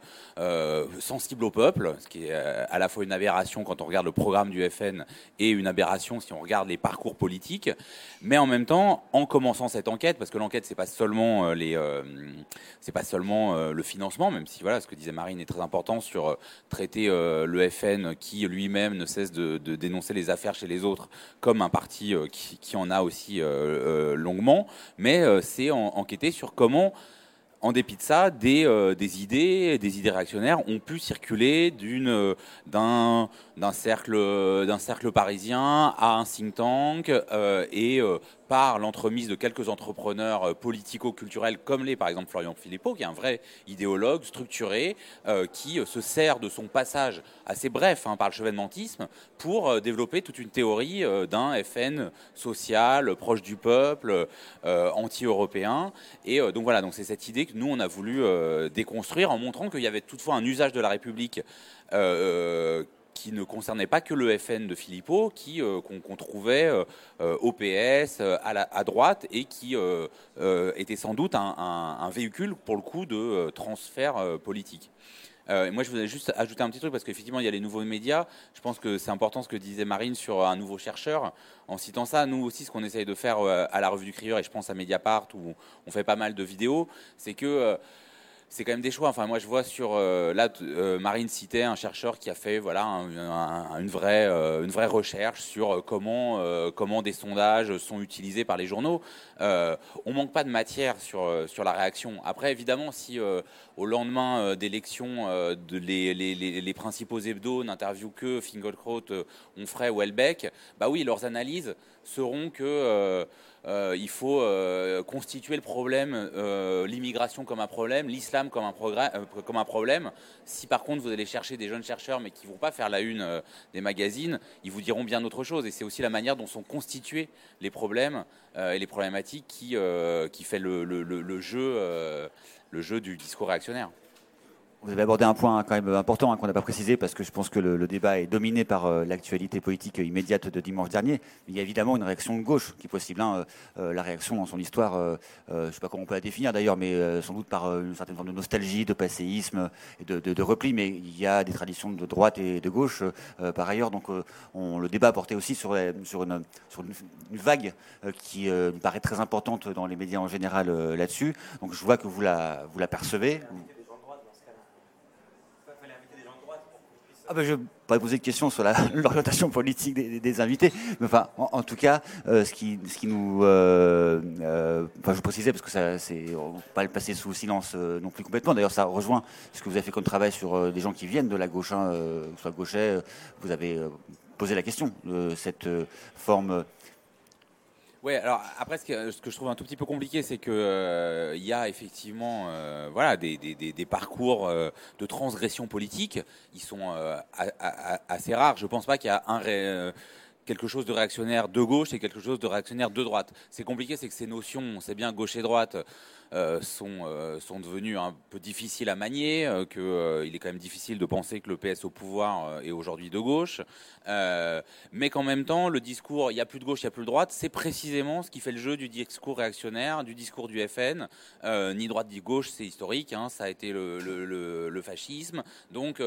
sensible au peuple, ce qui est à la fois une aberration quand on regarde le programme du FN et une aberration si on regarde les parcours politiques, mais en même temps, en commençant cette enquête, parce que l'enquête c'est pas seulement euh, euh, pas seulement euh, le financement, même si voilà, ce que disait Marine est très important sur traiter le FN qui lui-même ne cesse de, dénoncer les affaires chez les autres comme un parti qui, en a aussi longuement, mais c'est enquêter sur comment en dépit de ça, des, des, idées, des idées réactionnaires ont pu circuler d'un cercle, d'un cercle parisien à un think tank et par l'entremise de quelques entrepreneurs euh, politico-culturels comme les, par exemple, Florian Philippot, qui est un vrai idéologue structuré, euh, qui euh, se sert de son passage assez bref hein, par le chevènementisme pour développer toute une théorie d'un FN social, proche du peuple, anti-européen. Et donc voilà, donc c'est cette idée que nous, on a voulu déconstruire en montrant qu'il y avait toutefois un usage de la République qui ne concernait pas que le FN de Philippot, qui euh, qu'on trouvait euh, euh, au PS, à, la, à, droite, et qui était sans doute un, véhicule pour le coup de transfert politique. moi, je voulais juste ajouter un petit truc parce qu'effectivement, il y a les nouveaux médias. Je pense que c'est important ce que disait Marine sur un nouveau chercheur. En citant ça, nous aussi, ce qu'on essaye de faire à la revue du Crieur, et je pense à Mediapart où on fait pas mal de vidéos, c'est que c'est quand même des choix. Enfin, moi, je vois sur euh, là, euh, Marine citait un chercheur qui a fait voilà une vraie euh, une vraie recherche sur comment comment des sondages sont utilisés par les journaux. on manque pas de matière sur sur la réaction. Après, évidemment, si au lendemain d'élections, les, les, principaux hebdos n'interviewent que Fingelkraut, Onfray ou Elbeck, bah oui, leurs analyses seront que euh, il faut euh, constituer le problème, euh, l'immigration comme un problème, l'islam comme, un problème. Si par contre vous allez chercher des jeunes chercheurs mais qui ne vont pas faire la une des magazines, ils vous diront bien autre chose. Et c'est aussi la manière dont sont constitués les problèmes et les problématiques qui, fait le jeu du discours réactionnaire. Vous avez abordé un point quand même important hein, qu'on n'a pas précisé parce que je pense que le, débat est dominé par euh, l'actualité politique immédiate de dimanche dernier. Il y a évidemment une réaction de gauche qui est possible. Hein, euh, euh, la réaction dans son histoire, je ne sais pas comment on peut la définir d'ailleurs, mais sans doute par une certaine forme de nostalgie, de passéisme et de, repli. Mais il y a des traditions de droite et de gauche par ailleurs. Donc on, le débat portait aussi sur, sur, une, sur une, vague qui me paraît très importante dans les médias en général là-dessus. Donc je vois que vous la, vous la percevez. Ah ben je pourrais poser une question sur l'orientation politique des, invités. Mais enfin, en, tout cas, euh, ce, qui, ce qui nous. Euh, euh, enfin, je précisais parce que ça, c'est pas le passer sous silence non plus complètement. D'ailleurs, ça rejoint ce que vous avez fait comme travail sur des gens qui viennent de la gauche, hein, soit gaucher. Vous avez posé la question de cette forme oui, alors après, ce que, ce que, je trouve un tout petit peu compliqué, c'est qu'il euh, y a effectivement euh, voilà, des, des, des parcours euh, de transgression politique. Ils sont assez rares. Je pense pas qu'il y a un quelque chose de réactionnaire de gauche et quelque chose de réactionnaire de droite. C'est compliqué, c'est que ces notions, on sait bien gauche et droite, sont, sont devenus un peu difficiles à manier, qu'il est quand même difficile de penser que le PS au pouvoir est aujourd'hui de gauche, mais qu'en même temps, le discours, il n'y a plus de gauche, il n'y a plus de droite, c'est précisément ce qui fait le jeu du discours réactionnaire, du discours du FN. ni droite ni gauche, c'est historique, hein, ça a été le, fascisme. Donc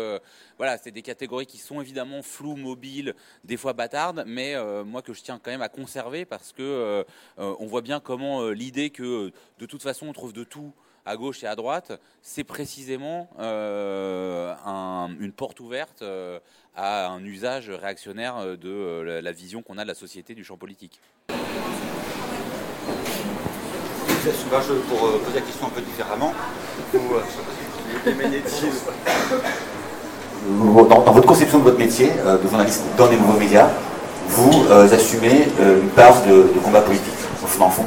voilà, c'est des catégories qui sont évidemment floues, mobiles, des fois bâtardes, mais moi que je tiens quand même à conserver parce que on voit bien comment l'idée que de toute façon on trouve de tout à gauche et à droite, c'est précisément euh, une porte ouverte euh, à un usage réactionnaire de la, vision qu'on a de la société du champ politique. pour poser la question un peu différemment, dans, votre conception de votre métier de journaliste dans les nouveaux médias, vous assumez une part de, combat politique, au fond, en fond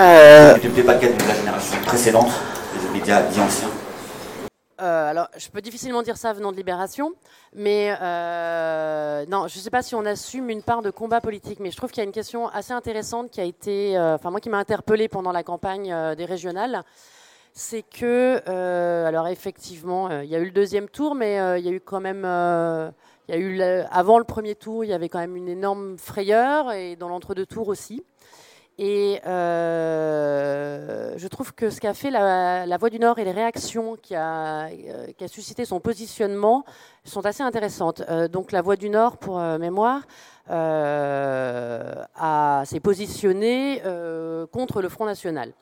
euh... pas le cas de la génération précédente, des médias dits anciens euh, alors, je peux difficilement dire ça venant de Libération, mais euh, non, je ne sais pas si on assume une part de combat politique, mais je trouve qu'il y a une question assez intéressante qui a été, euh, enfin moi qui m'a interpellée pendant la campagne des régionales, c'est que, alors effectivement, il y a eu le deuxième tour, mais il y a eu quand même, il y a eu avant le premier tour, il y avait quand même une énorme frayeur, et dans l'entre-deux tours aussi. Et euh, je trouve que ce qu'a fait la, Voix du Nord et les réactions qui a, euh, suscité son positionnement sont assez intéressantes. Euh, donc la Voix du Nord, pour mémoire, s'est positionnée contre le Front National.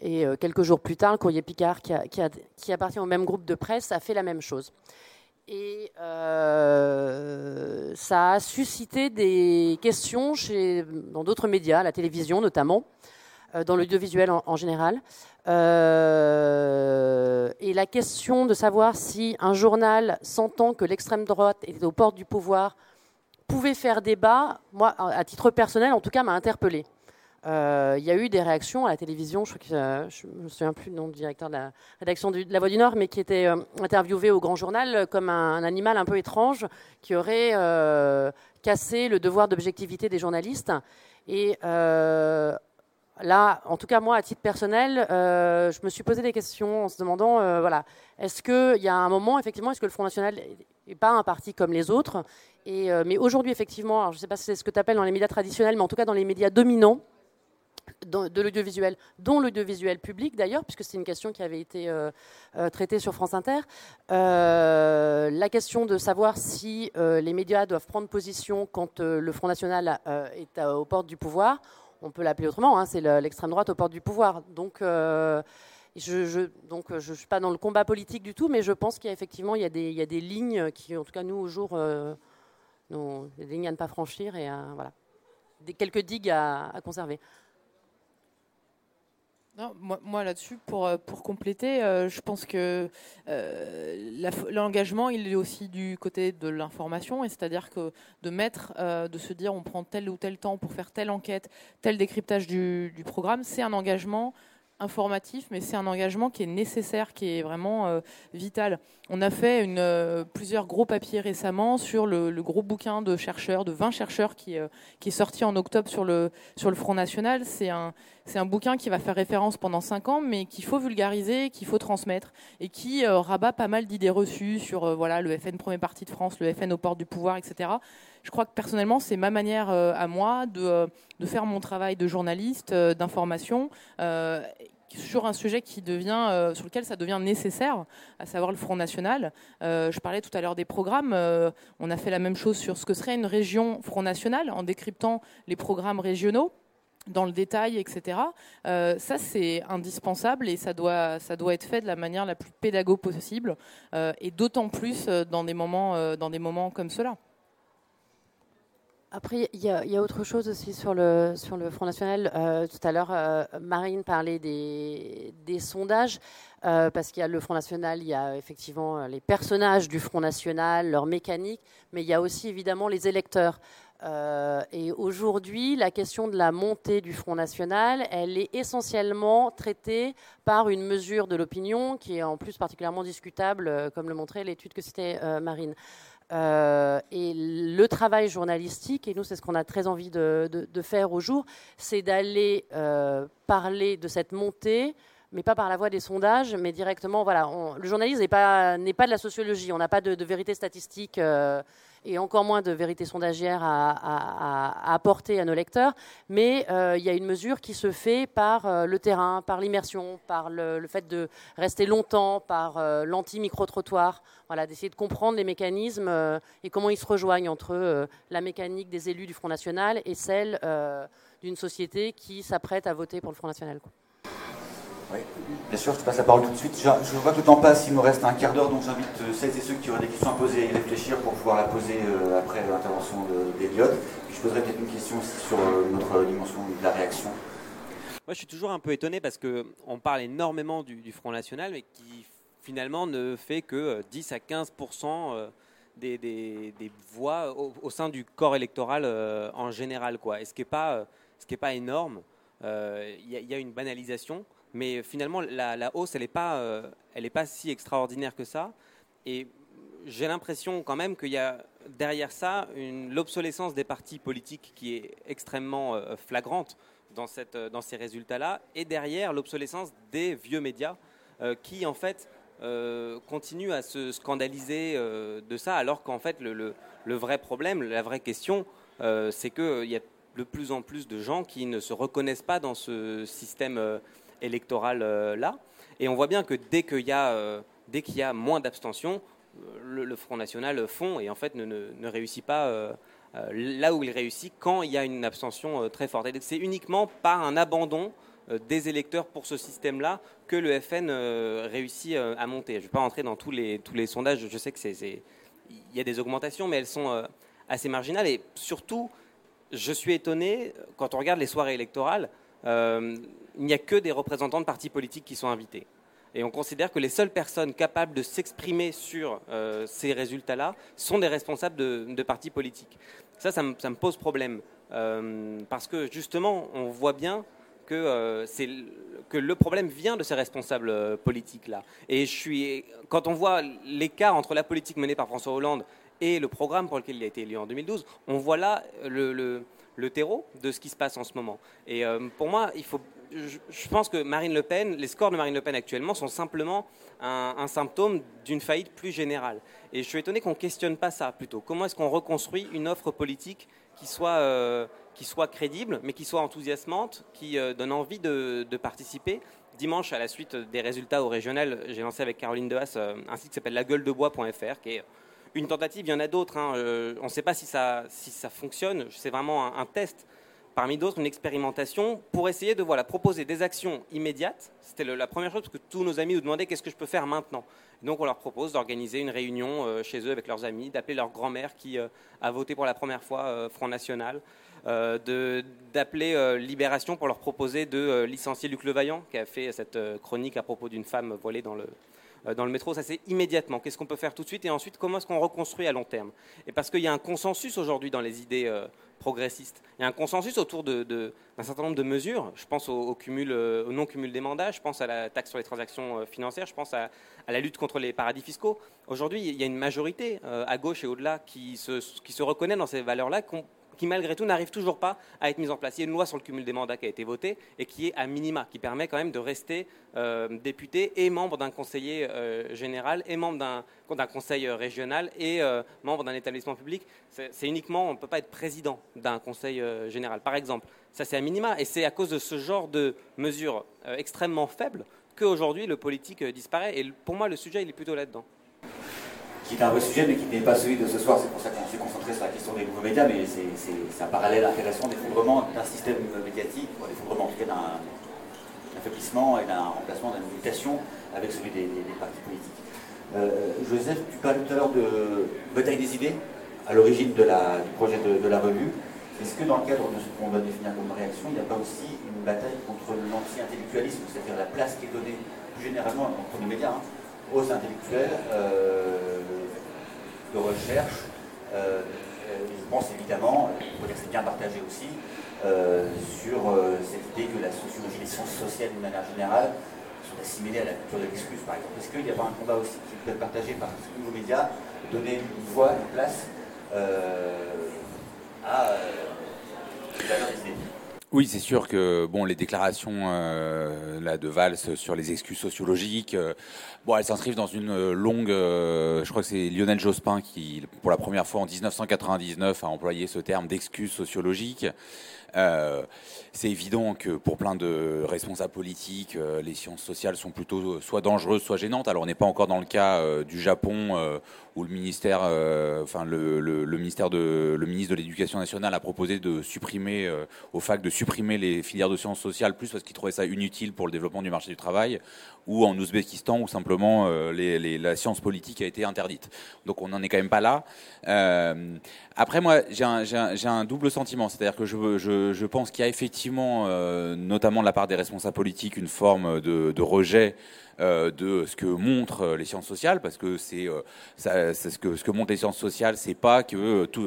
Et quelques jours plus tard, le Courrier Picard, qui appartient au même groupe de presse, a fait la même chose. Et euh, ça a suscité des questions dans d'autres médias, la télévision notamment, euh, dans l'audiovisuel en, général. Euh, et la question de savoir si un journal, sentant que l'extrême droite était aux portes du pouvoir, pouvait faire débat, moi, à titre personnel, en tout cas, m'a Euh, il y a eu des réactions à la télévision, je ne euh, me souviens plus du nom du directeur de la rédaction de La Voix du Nord, mais qui était euh, interviewé au Grand Journal comme un, animal un peu étrange qui aurait cassé le devoir d'objectivité des journalistes. Et là, en tout cas moi, à titre personnel, je me suis posé des questions en se demandant, voilà, est-ce qu'il y a un moment, effectivement, est-ce que le Front National n'est pas un parti comme les autres? Mais aujourd'hui, effectivement, je ne sais pas si c'est ce que tu appelles dans les médias traditionnels, mais en tout cas dans les médias dominants, de l'audiovisuel, dont l'audiovisuel public d'ailleurs, puisque c'est une question qui avait été euh, euh, traitée sur France Inter. Euh, la question de savoir si les médias doivent prendre position quand le Front National est aux portes du pouvoir, on peut l'appeler autrement, hein, c'est l'extrême droite aux portes du pouvoir. Donc, je, ne suis pas dans le combat politique du tout, mais je pense qu'il y a effectivement il y a, des, lignes qui, en tout cas, nous, au jour, des lignes à ne pas franchir et voilà. Quelques digues à conserver moi, là-dessus, pour, euh, pour compléter, euh, je pense que euh, l'engagement, il est aussi du côté de l'information, et c'est-à-dire que de mettre, de se dire on prend tel ou tel temps pour faire telle enquête, tel décryptage du programme, c'est un engagement informatif, mais c'est un engagement qui est nécessaire, qui est vraiment euh, vital. On a fait euh, plusieurs gros papiers récemment sur le, gros bouquin de chercheurs, de 20 chercheurs, qui, euh, qui est sorti en octobre sur le, sur le Front National. C'est un, c'est un bouquin qui va faire référence pendant 5 ans, mais qu'il faut vulgariser, qu'il faut transmettre, et qui rabat pas mal d'idées reçues sur voilà, le FN premier parti de France, le FN aux portes du pouvoir, etc je crois que personnellement, c'est ma manière à moi de, de, faire mon travail de journaliste, d'information, sur un sujet qui devient, euh, sur lequel ça devient nécessaire, à savoir le Front National. Euh, je parlais tout à l'heure des programmes. Euh, on a fait la même chose sur ce que serait une région Front National en décryptant les programmes régionaux dans le détail, etc. ça, c'est indispensable et ça doit, ça doit être fait de la manière la plus pédago possible et d'autant plus dans des moments, dans des moments comme cela. Après, il y, a autre chose aussi sur le, sur le Front National. Euh, tout à l'heure, euh, Marine parlait des, sondages, euh, parce qu'il y a le Front National, il y a effectivement les personnages du Front National, leur mécanique, mais il y a aussi évidemment les électeurs. et aujourd'hui, la question de la montée du Front National, elle est essentiellement traitée par une mesure de l'opinion qui est en plus particulièrement discutable, comme le montrait l'étude que c'était Marine. Euh, et le travail journalistique, et nous c'est ce qu'on a très envie de, faire au jour, c'est d'aller euh, parler de cette montée mais pas par la voie des sondages, mais directement, voilà, le journalisme n'est pas, de la sociologie, on n'a pas de, vérité statistique euh, et encore moins de vérité sondagière à, apporter à nos lecteurs, mais euh, il y a une mesure qui se fait par euh, le terrain, par l'immersion, par le, fait de rester longtemps, par l'anti-micro-trottoir, voilà, d'essayer de comprendre les mécanismes et comment ils se rejoignent entre la mécanique des élus du Front National et celle d'une société qui s'apprête à voter pour le Front National. Oui, bien sûr, je te passe la parole tout de suite. Je, vois que le temps passe, il me reste un quart d'heure, donc j'invite euh, celles et ceux qui auraient des questions à poser à y réfléchir pour pouvoir la poser euh, après l'intervention d'Eliott. Je poserai peut-être une question aussi sur euh, notre dimension de la réaction. Moi, je suis toujours un peu étonné parce qu'on parle énormément du, Front National, mais qui finalement ne fait que 10 à 15 des, des, voix au, sein du corps électoral en général. Quoi. Et ce qui n'est pas, pas énorme, il y, a une banalisation mais finalement, la, hausse, elle n'est pas, euh, pas si extraordinaire que ça. Et j'ai l'impression quand même qu'il y a derrière ça l'obsolescence des partis politiques qui est extrêmement euh, flagrante dans, cette, euh, dans ces résultats-là, et derrière l'obsolescence des vieux médias qui, en fait, continuent à se scandaliser de ça, alors qu'en fait, le, le, vrai problème, la vraie question, c'est qu'il y a de plus en plus de gens qui ne se reconnaissent pas dans ce système électorale euh, là. Et on voit bien que dès qu'il y, a, euh, y a moins d'abstention, euh, le, Front National fond et en fait ne, ne, réussit pas là où il réussit quand il y a une abstention très forte. c'est uniquement par un abandon des électeurs pour ce système-là que le FN réussit à monter. Je ne vais pas rentrer dans tous les, tous les sondages, je sais que c'est, il y a des augmentations, mais elles sont assez marginales. Et surtout, je suis étonné, quand on regarde les soirées électorales, il n'y a que des représentants de partis politiques qui sont invités. Et on considère que les seules personnes capables de s'exprimer sur euh, ces résultats-là sont des responsables de, partis politiques. Ça, ça me, pose problème. Euh, parce que justement, on voit bien que, euh, que le problème vient de ces responsables politiques-là. Et je suis, quand on voit l'écart entre la politique menée par François Hollande et le programme pour lequel il a été élu en 2012, on voit là le, le terreau de ce qui se passe en ce moment. Et pour moi, il faut je, pense que Marine Le Pen, les scores de Marine Le Pen actuellement sont simplement un, symptôme d'une faillite plus générale. Et je suis étonné qu'on ne questionne pas ça plutôt. Comment est-ce qu'on reconstruit une offre politique qui soit, euh, qui soit crédible, mais qui soit enthousiasmante, qui euh, donne envie de, participer? Dimanche, à la suite des résultats au régional, j'ai lancé avec Caroline Dehas euh, un site qui s'appelle lagueuledebois.fr, qui est une tentative, il y en a d'autres. Hein. on ne sait pas si ça, fonctionne, c'est vraiment un test parmi d'autres, une expérimentation pour essayer de voilà, proposer des actions immédiates. C'était la première chose, parce que tous nos amis nous demandaient qu'est-ce que je peux faire maintenant? donc on leur propose d'organiser une réunion euh, chez eux avec leurs amis, d'appeler leur grand-mère qui euh, a voté pour la première fois euh, Front National, d'appeler Libération pour leur proposer de licencier Luc Levaillant, qui a fait cette chronique à propos d'une femme volée dans le, dans le métro, ça c'est immédiatement. Qu'est-ce qu'on peut faire tout de suite Et ensuite, comment est-ce qu'on reconstruit à long terme? Et parce qu'il y a un consensus aujourd'hui dans les idées progressiste. Il y a un consensus autour d'un certain nombre de mesures. Je pense au, cumul, euh, au non-cumul des mandats, je pense à la taxe sur les transactions euh, financières, je pense à, la lutte contre les paradis fiscaux. Aujourd'hui, il y a une majorité euh, à gauche et au-delà qui se reconnaît dans ces valeurs-là, qui malgré tout n'arrive toujours pas à être mise en place. Il y a une loi sur le cumul des mandats qui a été votée et qui est à minima, qui permet quand même de rester euh, député et membre d'un conseiller euh, général et membre d'un conseil euh, régional et membre d'un établissement public. C'est uniquement, on ne peut pas être président d'un conseil général, par exemple. Ça, c'est à minima et c'est à cause de ce genre de mesures extrêmement faibles qu'aujourd'hui le politique disparaît. Et pour moi, le sujet, il est plutôt là-dedans qui est un vrai sujet, mais qui n'est pas celui de ce soir. C'est pour ça qu'on sur la question des nouveaux médias, mais c'est un parallèle intéressant d'effondrement d'un système médiatique, d'effondrement en tout cas d'un affaiblissement et d'un remplacement, d'une mutation avec celui des, partis politiques. Euh, Joseph, tu parlais tout à l'heure de bataille des idées à l'origine du projet de, la revue. Est-ce que dans le cadre de ce qu'on va définir comme réaction, il n'y a pas aussi une bataille contre l'anti-intellectualisme, c'est-à-dire la place qui est donnée plus généralement entre les médias hein, aux intellectuels euh, de recherche. Euh, je pense évidemment, il faut dire que c'est bien partagé aussi, euh, sur cette idée que la sociologie, les sciences sociales d'une manière générale, sont assimilées à la culture de l'excuse, par exemple. Est-ce qu'il n'y a pas un combat aussi qui peut être partagé par ces nouveaux médias, donner une voix, une place à, euh, à Oui, c'est sûr que bon, les déclarations euh, là de Valls sur les excuses sociologiques, euh, bon, elles s'inscrivent dans une longue. Euh, je crois que c'est Lionel Jospin qui, pour la première fois en 1999, a employé ce terme d'excuses sociologiques. Euh, c'est évident que pour plein de responsables politiques, euh, les sciences sociales sont plutôt soit dangereuses, soit gênantes. Alors on n'est pas encore dans le cas euh, du Japon où le ministère, enfin le, ministère de le ministre de l'Éducation nationale a proposé de supprimer au fac de supprimer les filières de sciences sociales plus parce qu'il trouvait ça inutile pour le développement du marché du travail, ou en Ouzbékistan où simplement la science politique a été interdite. Donc on n'en est quand même pas là. après moi j'ai un, double sentiment, c'est-à-dire que je pense qu'il y a effectivement euh, notamment de la part des responsables politiques, une forme de, rejet euh, de ce que montrent les sciences sociales, parce que c'est euh, ce, que, montrent les sciences sociales, c'est pas que tout,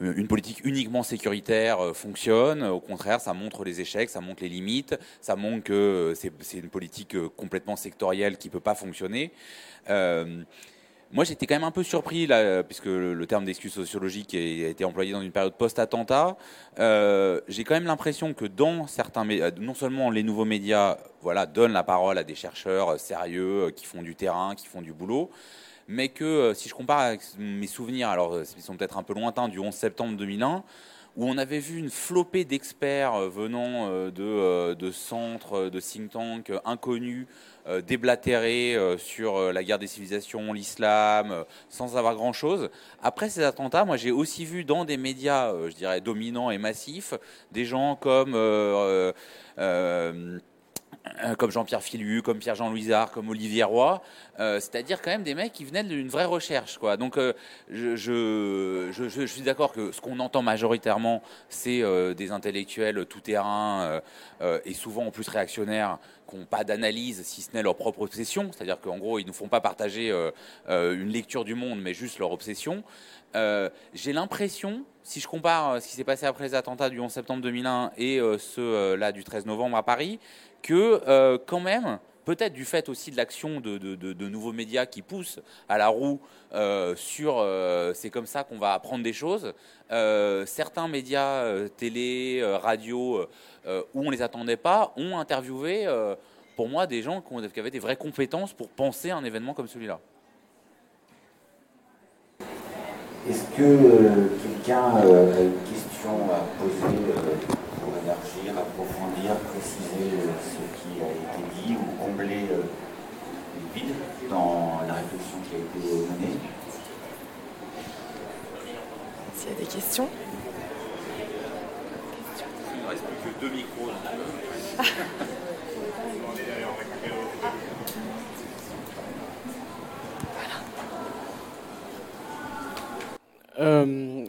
une politique uniquement sécuritaire fonctionne. Au contraire, ça montre les échecs, ça montre les limites, ça montre que c'est une politique complètement sectorielle qui peut pas fonctionner. Moi, j'étais quand même un peu surpris, là, puisque le, terme d'excuse sociologique a été employé dans une période post-attentat. Euh, j'ai quand même l'impression que médias, non seulement les nouveaux médias donnent la parole à des chercheurs sérieux euh, qui font du terrain, qui font du boulot, mais que euh, si je compare avec mes souvenirs, alors ils sont peut-être un peu lointains, du 11 septembre 2001, où on avait vu une flopée d'experts venant de, centres, de think tanks inconnus, euh, déblatéré euh, sur euh, la guerre des civilisations, l'islam, sans avoir grand-chose. Après ces attentats, moi j'ai aussi vu dans des médias, je dirais, dominants et massifs, des gens comme... comme Jean-Pierre Filu, comme Pierre-Jean Louisard, comme Olivier Roy, c'est-à-dire quand même des mecs qui venaient d'une vraie recherche. Quoi. Donc je, je, suis d'accord que ce qu'on entend majoritairement, c'est des intellectuels tout-terrain et souvent en plus réactionnaires qui n'ont pas d'analyse, si ce n'est leur propre obsession, c'est-à-dire qu'en gros, ils ne font pas partager euh, euh, une lecture du monde, mais juste leur obsession. Euh, j'ai l'impression, si je compare ce qui s'est passé après les attentats du 11 septembre 2001 et ceux là du 13 novembre à Paris, que quand même, peut-être du fait aussi de l'action de, nouveaux médias qui poussent à la roue sur c'est comme ça qu'on va apprendre des choses. certains médias, télé, radio, euh, où on les attendait pas, ont interviewé, euh, pour moi, des gens qui, avaient des vraies compétences pour penser un événement comme celui-là. Est-ce que euh, quelqu'un a une question à poser pour élargir, approfondir, préciser ce qui a été dit les vides dans la réflexion qui a été menée S'il y a des questions reste plus que deux micros. Euh,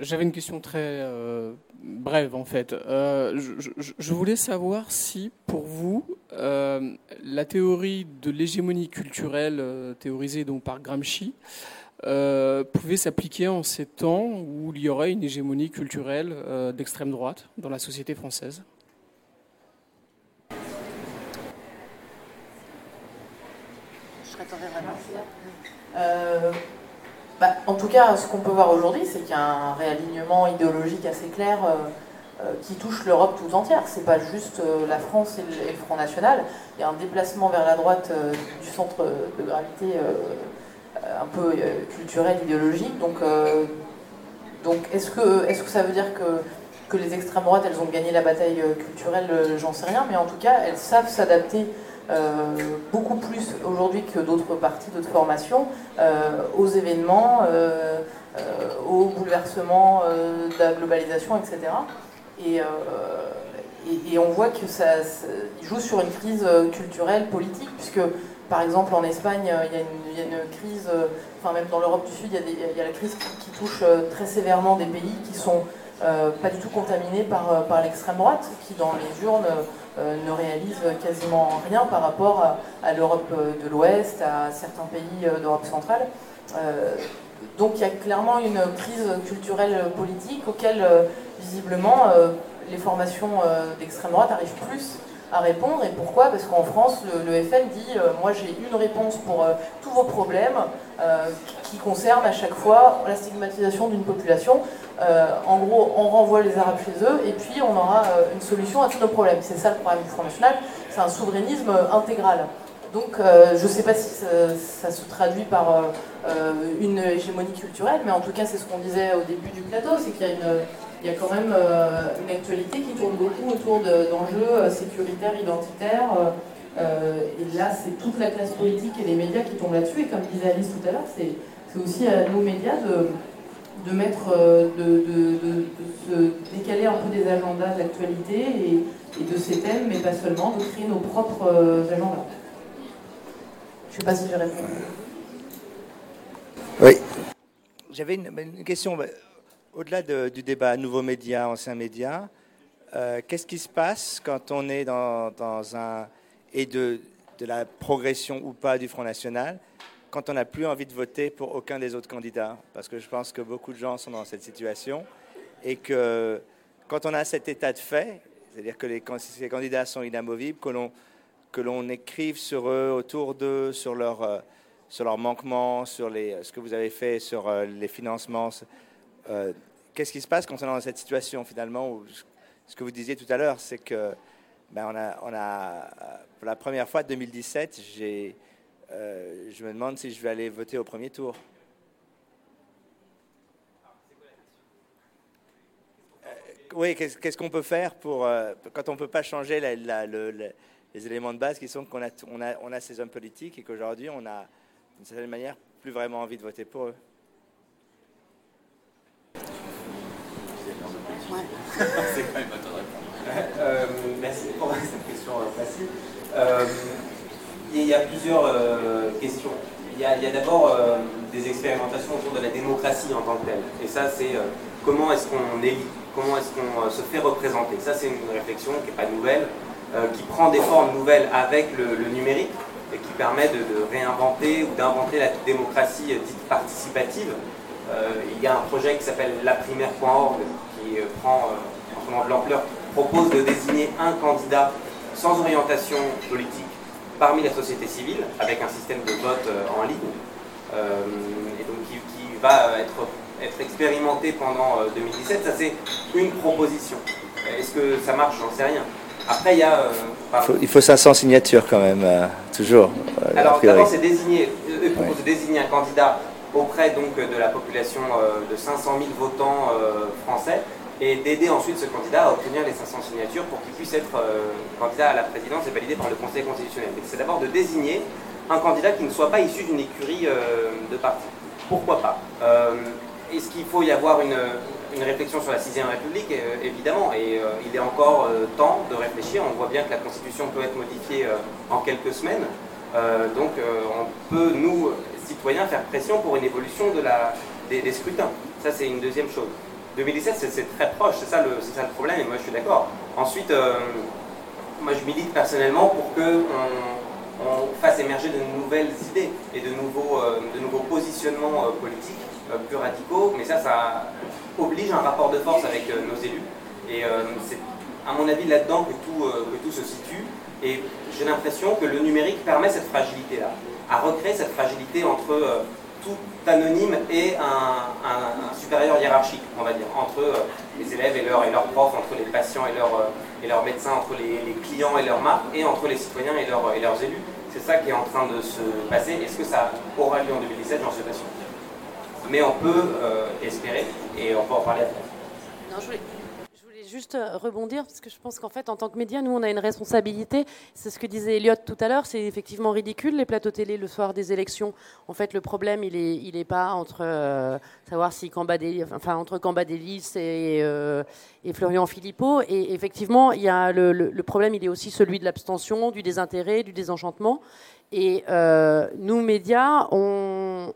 J'avais une question très euh, brève en fait. Euh, je, je, voulais savoir si pour vous euh, la théorie de l'hégémonie culturelle théorisée donc par Gramsci euh, pouvait s'appliquer en ces temps où il y aurait une hégémonie culturelle euh, d'extrême droite dans la société française? Euh, bah, en tout cas, ce qu'on peut voir aujourd'hui, c'est qu'il y a un réalignement idéologique assez clair qui touche l'Europe tout entière. C'est pas juste la France et le, Front National. Il y a un déplacement vers la droite du centre de gravité un peu euh, culturel, idéologique. Donc, euh, donc est-ce que, est que ça veut dire que, que les extrêmes droites, elles ont gagné la bataille euh, culturelle J'en sais rien, mais en tout cas, elles savent s'adapter beaucoup plus aujourd'hui que d'autres partis, d'autres formations, aux événements, aux bouleversements de la globalisation, etc. Et, on voit que ça, joue sur une crise culturelle, politique, puisque par exemple, en Espagne, euh, il y, a une, crise, euh, enfin même dans l'Europe du Sud, il y, a la crise qui, touche euh, très sévèrement des pays qui sont pas du tout contaminés par l'extrême droite, qui dans les urnes ne réalisent quasiment rien par rapport à, l'Europe de l'Ouest, à certains pays d'Europe centrale. donc il y a clairement une crise culturelle politique auquel visiblement les formations d'extrême droite arrivent plus à répondre. Et pourquoi? Parce qu'en France, le, FN dit moi j'ai une réponse pour tous vos problèmes qui concerne à chaque fois la stigmatisation d'une population. en gros, on renvoie les Arabes chez eux et puis on aura une solution à tous nos problèmes. C'est ça le problème du Front National, c'est un souverainisme intégral. Donc euh, je sais pas si ça, se traduit par euh, euh, une hégémonie culturelle, mais en tout cas c'est ce qu'on disait au début du plateau, c'est qu'il y, a quand même une actualité qui tourne beaucoup autour d'enjeux sécuritaires, identitaires. et là c'est toute la classe politique et les médias qui tombent là-dessus. Et comme disait Alice tout à l'heure, c'est aussi à nos médias de, de mettre, de, se décaler un peu des agendas d'actualité et, et, de ces thèmes, mais pas seulement, de créer nos propres agendas. Je ne sais pas si je réponds. Oui. J'avais une, question. Au-delà du débat nouveaux médias, anciens médias, euh, qu'est-ce qui se passe quand on est dans, un. et de, de, la progression ou pas du Front National, quand on n'a plus envie de voter pour aucun des autres candidats? Parce que je pense que beaucoup de gens sont dans cette situation. Et que quand on a cet état de fait, c'est-à-dire que les, candidats sont inamovibles, que l'on que l'on écrive sur eux, autour d'eux, sur leurs euh, sur manquements, sur les, ce que vous avez fait sur euh, les financements. Euh, qu'est-ce qui se passe quand cette situation finalement Ce que vous disiez tout à l'heure, c'est que ben, on, a, on a, pour la première fois, 2017, j'ai, je me demande si je vais aller voter au premier tour. Oui, qu'est-ce qu'on peut faire pour quand on ne peut pas changer les éléments de base qui sont qu'on a, on a, on a ces hommes politiques et qu'aujourd'hui, on a, d'une certaine manière, plus vraiment envie de voter pour eux? C'est quand même euh, merci pour cette question euh, facile. Euh, il y a plusieurs questions. Il y a, d'abord des expérimentations autour de la démocratie en tant que telle. Et ça, c'est comment est-ce qu'on élit, comment est-ce qu'on se fait représenter? Ça, c'est une réflexion qui n'est pas nouvelle. Euh, qui prend des formes nouvelles avec le, numérique et qui permet de, réinventer ou d'inventer la démocratie dite participative. Euh, il y a un projet qui s'appelle laprimaire.org qui euh, prend en ce moment de l'ampleur, qui propose de désigner un candidat sans orientation politique parmi la société civile avec un système de vote en ligne et donc qui, va être, être expérimenté pendant 2017. Ça c'est une proposition. Est-ce que ça marche? J'en sais rien. Après, il y a. Euh, il, faut, 500 signatures quand même, euh, toujours. Euh, Alors, d'abord, c'est désigner, de désigner un candidat auprès donc, de la population de 500 000 votants français et d'aider ensuite ce candidat à obtenir les 500 signatures pour qu'il puisse être candidat à la présidence et validé par le Conseil constitutionnel. C'est d'abord de désigner un candidat qui ne soit pas issu d'une écurie de parti. Pourquoi pas? Est-ce qu'il faut y avoir une, une réflexion sur la sixième République, euh, évidemment, et euh, il est encore euh, temps de réfléchir. On voit bien que la Constitution peut être modifiée en quelques semaines. donc on peut, nous, citoyens, faire pression pour une évolution des, scrutins. Ça, c'est une deuxième chose. 2017, c'est très proche, c'est ça, le problème, et moi je suis d'accord. Ensuite, moi je milite personnellement pour que on, fasse émerger de nouvelles idées et de nouveaux, nouveaux positionnements politiques plus radicaux, mais ça, ça oblige un rapport de force avec euh, nos élus. Et euh, c'est à mon avis là-dedans que euh, que tout se situe. Et j'ai l'impression que le numérique permet cette fragilité-là, à recréer cette fragilité entre tout anonyme et un, supérieur hiérarchique, on va dire, entre les élèves et, leurs et profs, entre les patients et, leurs leurs médecins, entre les, clients et leurs marques, et entre les citoyens et, leurs et leurs élus. C'est ça qui est en train de se passer. Est-ce que ça aura lieu en 2017 J'en suis pas sûr mais on peut euh, espérer et on peut en parler après. Non, je, voulais, juste euh, rebondir parce que je pense qu'en fait, en tant que média, nous, on a une responsabilité. C'est ce que disait Elliot tout à l'heure. C'est effectivement ridicule les plateaux télé le soir des élections. En fait, le problème, il est, il est pas entre euh, savoir si Cambadélis, enfin entre Cambadélis et, et Florian Philippot. Et effectivement, il y a le, problème, il est aussi celui de l'abstention, du désintérêt, du désenchantement. Et nous, médias, on,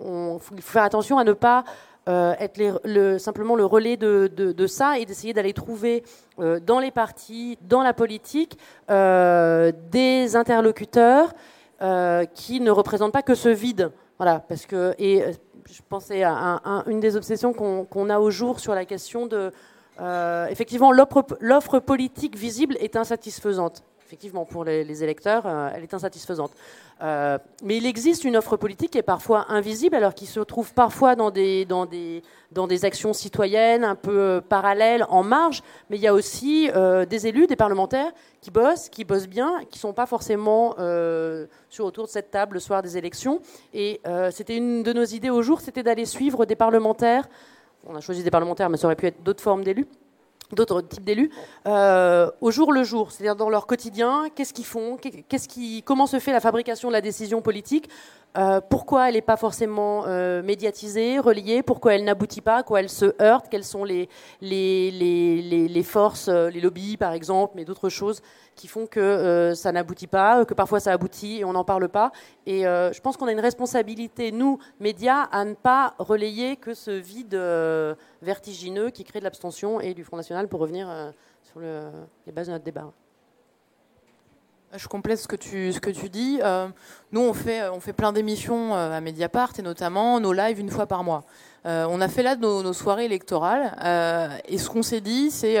il faut faire attention à ne pas euh, être le, simplement le relais de, ça et d'essayer d'aller trouver euh, dans les partis, dans la politique, euh, des interlocuteurs qui ne représentent pas que ce vide. Voilà, parce que et je pensais à, une des obsessions qu'on a au jour sur la question de effectivement, l'offre politique visible est insatisfaisante effectivement, pour les, électeurs, euh, elle est insatisfaisante. Euh, mais il existe une offre politique qui est parfois invisible, alors qui se trouve parfois dans des actions citoyennes un peu euh, parallèles, en marge. Mais il y a aussi des élus, des parlementaires qui bossent, qui bossent bien, qui ne sont pas forcément sur autour de cette table le soir des élections. Et c'était une de nos idées au jour, c'était d'aller suivre des parlementaires. On a choisi des parlementaires, mais ça aurait pu être d'autres formes d'élus d'autres types d'élus, euh, au jour le jour, c'est-à-dire dans leur quotidien, qu'est-ce qu'ils font, comment se fait la fabrication de la décision politique, euh, pourquoi elle n'est pas forcément euh, médiatisée, reliée, pourquoi elle n'aboutit pas, quoi elle se heurte, quelles sont les, les, les, les forces, les lobbies par exemple, mais d'autres choses qui font que ça n'aboutit pas, que parfois ça aboutit et on n'en parle pas? Et je pense qu'on a une responsabilité, nous, médias, à ne pas relayer que ce vide vertigineux qui crée de l'abstention et du Front National pour revenir sur le, les bases de notre débat. Je complète ce que tu, dis. Euh, nous, on fait, plein d'émissions euh, à Mediapart et notamment nos lives une fois par mois. Euh, on a fait là nos, soirées électorales et ce qu'on s'est dit, c'est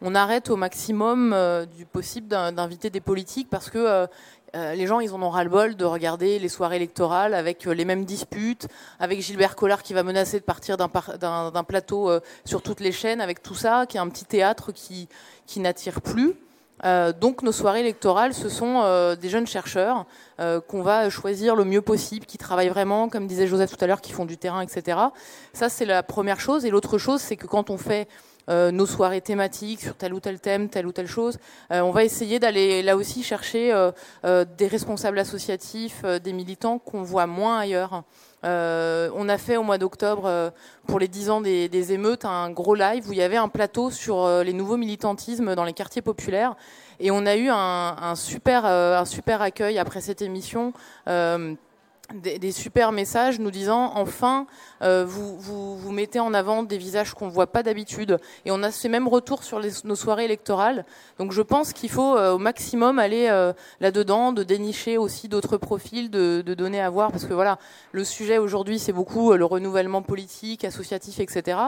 on arrête au maximum du possible d'inviter des politiques parce que les gens, ils en ont ras-le-bol de regarder les soirées électorales avec les mêmes disputes, avec Gilbert Collard qui va menacer de partir d'un plateau sur toutes les chaînes, avec tout ça, qui est un petit théâtre qui n'attire plus. Euh, donc nos soirées électorales, ce sont euh, des jeunes chercheurs euh, qu'on va choisir le mieux possible, qui travaillent vraiment, comme disait Joseph tout à l'heure, qui font du terrain, etc. Ça, c'est la première chose. Et l'autre chose, c'est que quand on fait nos soirées thématiques sur tel ou tel thème, telle ou telle chose, on va essayer d'aller là aussi chercher des responsables associatifs, des militants qu'on voit moins ailleurs. Euh, on a fait au mois d'octobre, euh, pour les 10 ans des, émeutes, un gros live où il y avait un plateau sur euh, les nouveaux militantismes dans les quartiers populaires. Et on a eu un, super, un super accueil après cette émission des, super messages nous disant enfin euh, vous, vous, vous, mettez en avant des visages qu'on voit pas d'habitude. Et on a ces mêmes retours sur nos soirées électorales. Donc je pense qu'il faut euh, au maximum aller euh, là-dedans de dénicher aussi d'autres profils de, de, donner à voir. Parce que voilà le sujet aujourd'hui c'est beaucoup le renouvellement politique associatif etc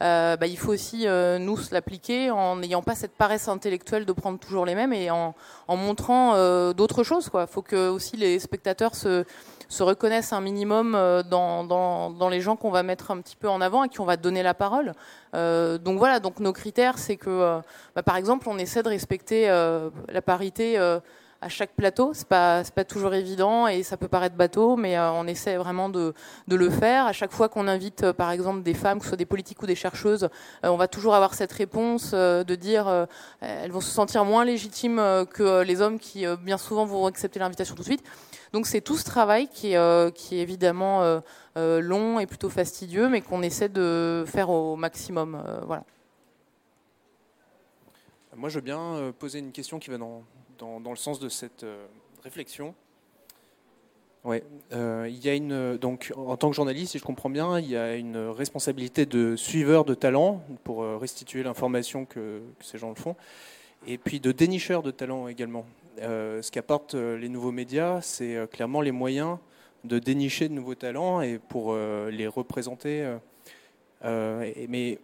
bah, il faut aussi nous l'appliquer en n'ayant pas cette paresse intellectuelle de prendre toujours les mêmes et en, en montrant d'autres choses quoi. Faut que aussi les spectateurs se reconnaissent un minimum euh, dans, les gens qu'on va mettre un petit peu en avant et qui on va donner la parole. Euh, donc voilà, donc nos critères, c'est que, euh, bah, par exemple, on essaie de respecter la parité à chaque plateau. C'est pas pas toujours évident et ça peut paraître bateau, mais on essaie vraiment de, de le faire. À chaque fois qu'on invite, par exemple, des femmes, que ce soit des politiques ou des chercheuses, on va toujours avoir cette réponse de dire elles vont se sentir moins légitimes que les hommes qui bien souvent vont accepter l'invitation tout de suite. Donc c'est tout ce travail qui est, euh, qui est évidemment euh, euh, long et plutôt fastidieux, mais qu'on essaie de faire au maximum. voilà. Moi, je veux bien poser une question qui va dans, dans, le sens de cette réflexion. Ouais, il y a une donc en tant que journaliste, si je comprends bien, il y a une responsabilité de suiveur de talent pour restituer l'information que, que, ces gens le font, et puis de dénicheur de talent également. Euh, ce qu'apportent euh, les nouveaux médias, c'est euh, clairement les moyens de dénicher de nouveaux talents et pour les représenter. mais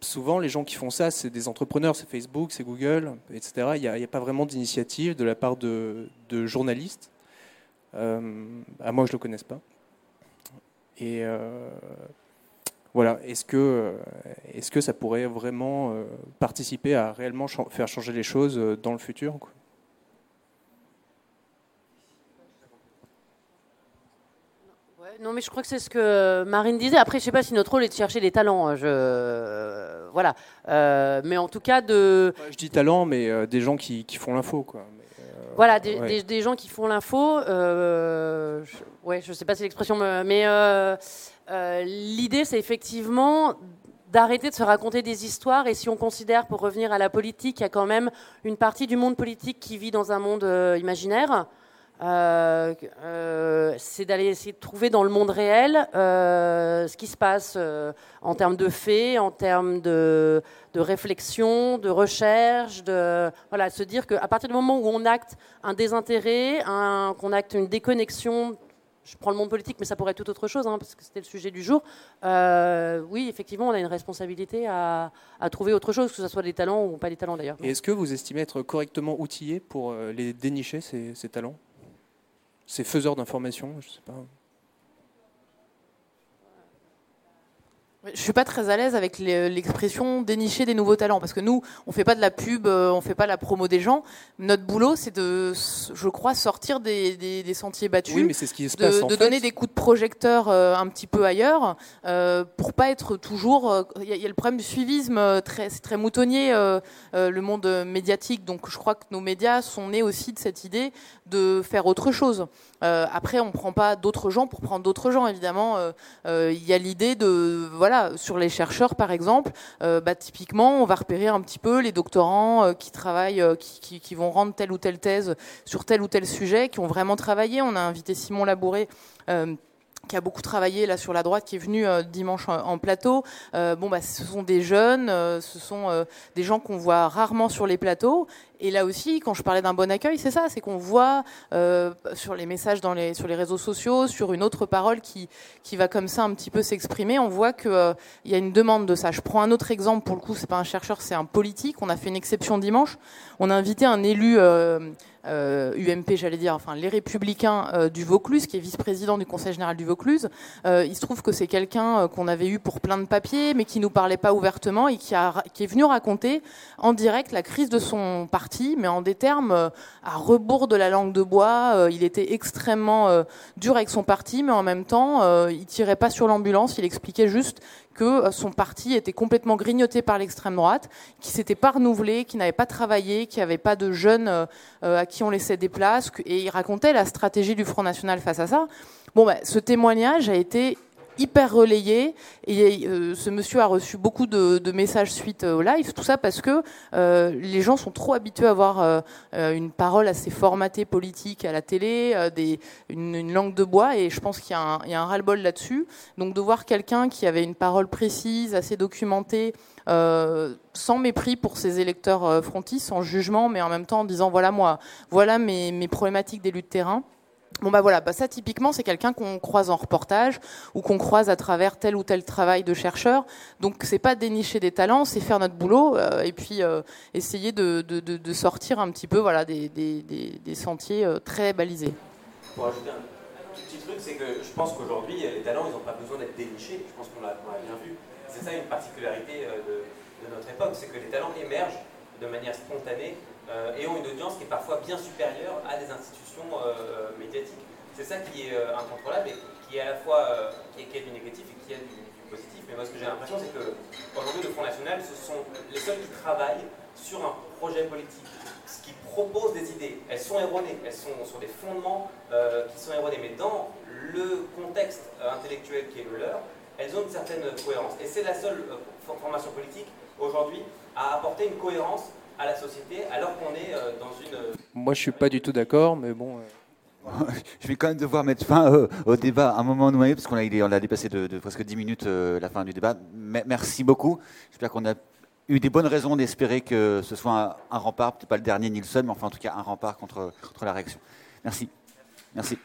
souvent, les gens qui font ça, c'est des entrepreneurs, c'est Facebook, c'est Google, etc. Il n'y a, pas vraiment d'initiative de la part de, journalistes. à moi, je ne le connaisse pas. Et voilà, est-ce que, ça pourrait vraiment participer à réellement faire changer les choses dans le futur Non, mais je crois que c'est ce que Marine disait. Après, je ne sais pas si notre rôle est de chercher des talents. Hein. Je... Voilà. Euh, mais en tout cas, de. Je dis talent, mais euh, des gens qui, qui font l'info, quoi. Euh, voilà, des, des, gens qui font l'info. Je... Ouais, je ne sais pas si l'expression, mais l'idée, c'est effectivement d'arrêter de se raconter des histoires. Et si on considère, pour revenir à la politique, il y a quand même une partie du monde politique qui vit dans un monde imaginaire. Euh, euh, c'est d'aller essayer de trouver dans le monde réel euh, ce qui se passe en termes de faits, en termes de, de, réflexion, de recherche, de voilà, se dire qu'à partir du moment où on acte un désintérêt, qu'on acte une déconnexion je prends le monde politique, mais ça pourrait être tout autre chose, hein, parce que c'était le sujet du jour. Oui, effectivement, on a une responsabilité à, trouver autre chose, que ce soit des talents ou pas des talents d'ailleurs. Et est-ce que vous estimez être correctement outillé pour les dénicher, ces talents? Ces faiseurs d'informations, je sais pas. Je suis pas très à l'aise avec l'expression dénicher des nouveaux talents parce que nous, on fait pas de la pub, euh, on fait pas la promo des gens. Notre boulot, c'est de, je crois, sortir des, des, sentiers battus, oui, mais ce qui se de, passe, de donner des coups de projecteur euh, un petit peu ailleurs euh, pour pas être toujours. Il y, a le problème du suivisme, très, c'est très moutonnier le monde médiatique. Donc, je crois que nos médias sont nés aussi de cette idée de faire autre chose. Après, on prend pas d'autres gens pour prendre d'autres gens. Évidemment, il y a l'idée de, voilà, sur les chercheurs par exemple, bah, typiquement, on va repérer un petit peu les doctorants qui travaillent, qui, qui, vont rendre telle ou telle thèse sur tel ou tel sujet, qui ont vraiment travaillé. On a invité Simon Labouré qui a beaucoup travaillé là sur la droite, qui est venu euh, dimanche en, plateau. Euh, bon, bah, ce sont des jeunes, euh, ce sont des gens qu'on voit rarement sur les plateaux. Et là aussi, quand je parlais d'un bon accueil, c'est ça, c'est qu'on voit sur les messages sur les réseaux sociaux, sur une autre parole qui, qui va comme ça un petit peu s'exprimer, on voit qu'il il y a une demande de ça. Je prends un autre exemple, pour le coup, c'est pas un chercheur, c'est un politique. On a fait une exception dimanche. On a invité un élu UMP, j'allais dire, enfin les Républicains du Vaucluse, qui est vice-président du Conseil général du Vaucluse. Euh, il se trouve que c'est quelqu'un euh, qu'on avait eu pour plein de papiers, mais qui nous parlait pas ouvertement et qui est venu raconter en direct la crise de son parti, mais en des termes euh, à rebours de la langue de bois. il était extrêmement dur avec son parti, mais en même temps, il tirait pas sur l'ambulance. Il expliquait juste que son parti était complètement grignoté par l'extrême droite, qui s'était pas renouvelé, qui n'avait pas travaillé, qui avait pas de jeunes à qui on laissait des places, et il racontait la stratégie du Front National face à ça. Bon, bah, ce témoignage a été hyper relayé et euh, ce monsieur a reçu beaucoup de, messages suite euh, au live, tout ça parce que euh, les gens sont trop habitués à avoir une parole assez formatée politique à la télé, des, une, langue de bois et je pense qu'il y a un, ras-le-bol là-dessus. Donc de voir quelqu'un qui avait une parole précise, assez documentée, sans mépris pour ses électeurs frontis, sans jugement, mais en même temps en disant voilà moi, voilà mes, problématiques d'élus de terrain. Bon bah voilà, bah ça typiquement c'est quelqu'un qu'on croise en reportage ou qu'on croise à travers tel ou tel travail de chercheur. Donc c'est pas dénicher des talents, c'est faire notre boulot euh, et puis euh, essayer de, sortir un petit peu voilà des, sentiers euh, très balisés. Pour ajouter un tout petit truc, c'est que je pense qu'aujourd'hui les talents ils n'ont pas besoin d'être dénichés. Je pense qu'on l'a bien vu. C'est ça une particularité de notre époque, c'est que les talents émergent de manière spontanée euh, et ont une audience qui est parfois bien supérieure à des institutions euh, médiatiques. C'est ça qui est euh, incontrôlable et qui est à la fois qui est, du négatif et qui est du, positif. Mais moi, ce que j'ai l'impression, c'est qu'aujourd'hui, le Front National, ce sont les seuls qui travaillent sur un projet politique, ce qui propose des idées. Elles sont erronées, elles sont sur des fondements qui sont erronés. Mais dans le contexte intellectuel qui est le leur, elles ont une certaine cohérence. Et c'est la seule formation politique aujourd'hui à apporter une cohérence à la société alors qu'on est euh, dans une... Euh, Moi je suis pas du tout d'accord, mais bon... Euh. Je vais quand même devoir mettre fin au débat à un moment donné, parce qu'on a, on a dépassé de, presque 10 minutes la fin du débat. merci beaucoup. J'espère qu'on a eu des bonnes raisons d'espérer que ce soit un, rempart, peut-être pas le dernier ni le seul, mais enfin en tout cas un rempart contre, contre la réaction. Merci. Merci.